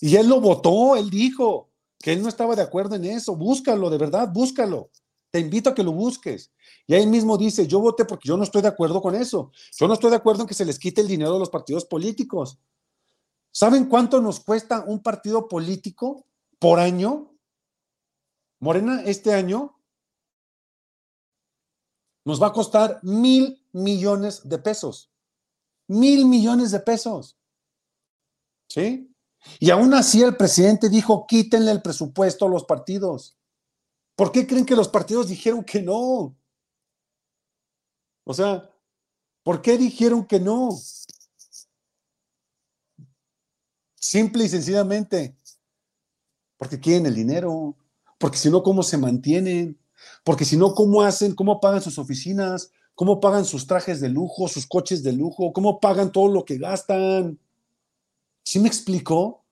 Y él lo votó, él dijo que él no estaba de acuerdo en eso. Búscalo, de verdad, búscalo. Te invito a que lo busques. Y ahí mismo dice, yo voté porque yo no estoy de acuerdo con eso. Yo no estoy de acuerdo en que se les quite el dinero de los partidos políticos. ¿Saben cuánto nos cuesta un partido político por año? Morena, este año nos va a costar mil millones de pesos. Mil millones de pesos. ¿Sí? Y aún así el presidente dijo, quítenle el presupuesto a los partidos. ¿Por qué creen que los partidos dijeron que no? O sea, ¿por qué dijeron que no? Simple y sencillamente, porque quieren el dinero, porque si no, ¿cómo se mantienen? Porque si no, ¿cómo hacen? ¿Cómo pagan sus oficinas? ¿Cómo pagan sus trajes de lujo, sus coches de lujo? ¿Cómo pagan todo lo que gastan? ¿Sí me explico?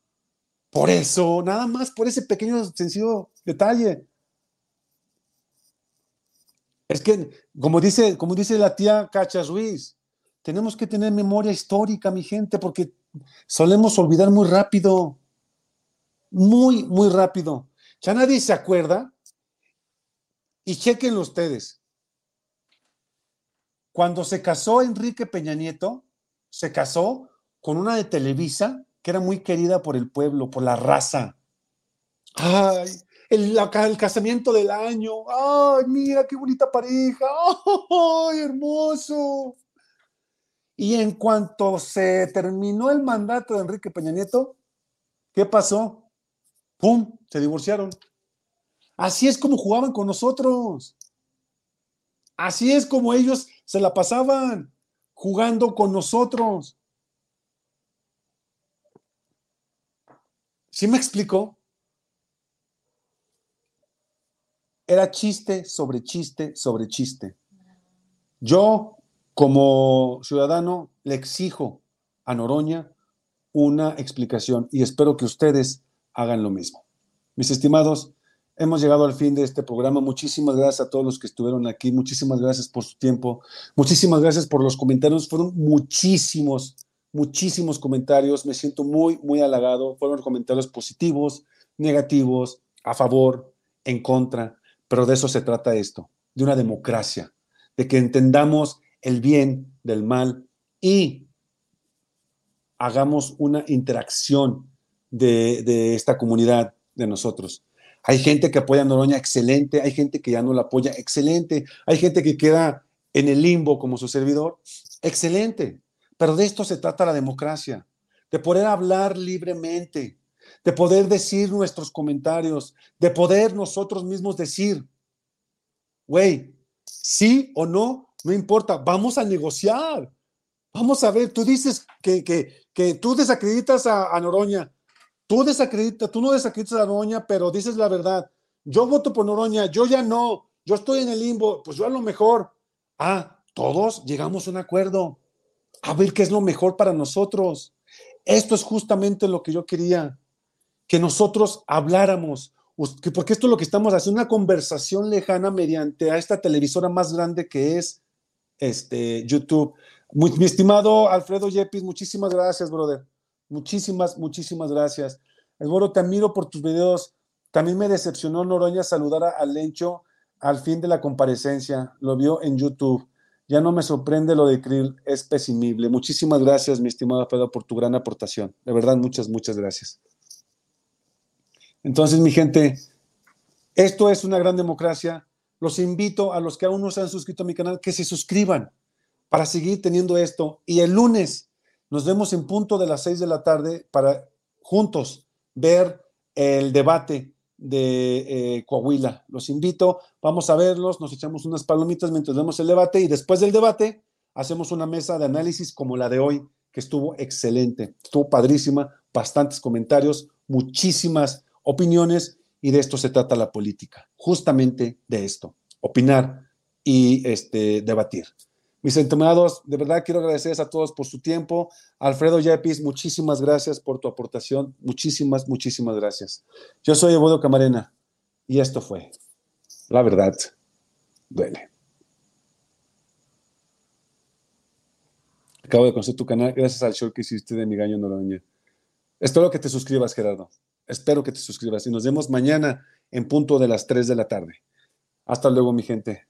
Por eso, nada más por ese pequeño sencillo detalle. Es que, como dice, como dice la tía Cacha Ruiz, tenemos que tener memoria histórica, mi gente, porque solemos olvidar muy rápido. Muy, muy rápido. Ya nadie se acuerda y chequen ustedes. Cuando se casó Enrique Peña Nieto, se casó con una de Televisa que era muy querida por el pueblo, por la raza. Ay, el, casamiento del año. Ay, mira qué bonita pareja. Ay, hermoso. Y en cuanto se terminó el mandato de Enrique Peña Nieto, ¿qué pasó? ¡Pum! Se divorciaron. Así es como jugaban con nosotros. Así es como ellos se la pasaban jugando con nosotros. ¿Sí me explico? Era chiste sobre chiste sobre chiste. Yo, como ciudadano, le exijo a Noroña una explicación y espero que ustedes hagan lo mismo. Mis estimados, Hemos llegado al fin de este programa. Muchísimas gracias a todos los que estuvieron aquí. Muchísimas gracias por su tiempo. Muchísimas gracias por los comentarios. Fueron muchísimos, muchísimos comentarios. Me siento muy, muy halagado. Fueron comentarios positivos, negativos, a favor, en contra. Pero de eso se trata esto, de una democracia, de que entendamos el bien del mal y hagamos una interacción de, esta comunidad de nosotros. Hay gente que apoya a Noroña, excelente. Hay gente que ya no la apoya, excelente. Hay gente que queda en el limbo como su servidor, excelente. Pero de esto se trata la democracia, de poder hablar libremente, de poder decir nuestros comentarios, de poder nosotros mismos decir, güey, sí o no, no importa, vamos a negociar. Vamos a ver, tú dices que, que, tú desacreditas a Noroña, Tú desacreditas, tú no desacreditas a Noroña, pero dices la verdad. Yo voto por Noroña, yo ya no, yo estoy en el limbo, pues yo a lo mejor. Ah, todos llegamos a un acuerdo. A ver qué es lo mejor para nosotros. Esto es justamente lo que yo quería, que nosotros habláramos, porque esto es lo que estamos haciendo, una conversación lejana mediante a esta televisora más grande que es este, YouTube. mi estimado Alfredo Yepis, muchísimas gracias, brother. Muchísimas, muchísimas gracias. Eduardo, te admiro por tus videos. También me decepcionó Noroña saludar a Lencho al fin de la comparecencia. Lo vio en YouTube. Ya no me sorprende lo de Krill, es pesimible. Muchísimas gracias, mi estimado Alfredo, por tu gran aportación. De verdad, muchas, muchas gracias. Entonces, mi gente, esto es una gran democracia. Los invito a los que aún no se han suscrito a mi canal que se suscriban para seguir teniendo esto. Y el lunes nos vemos en punto de las seis de la tarde para juntos ver el debate de eh, Coahuila. Los invito, vamos a verlos, nos echamos unas palomitas mientras vemos el debate y después del debate hacemos una mesa de análisis como la de hoy, que estuvo excelente, estuvo padrísima, bastantes comentarios, muchísimas opiniones y de esto se trata la política, justamente de esto, opinar y este, debatir. Mis estimados, de verdad quiero agradecerles a todos por su tiempo. Alfredo Yapis, muchísimas gracias por tu aportación. Muchísimas, muchísimas gracias. Yo soy Evodo Camarena y esto fue La Verdad Duele. Acabo de conocer tu canal gracias al show que hiciste de mi gallo Noroña. Espero que te suscribas, Gerardo. Espero que te suscribas y nos vemos mañana en punto de las 3 de la tarde. Hasta luego, mi gente.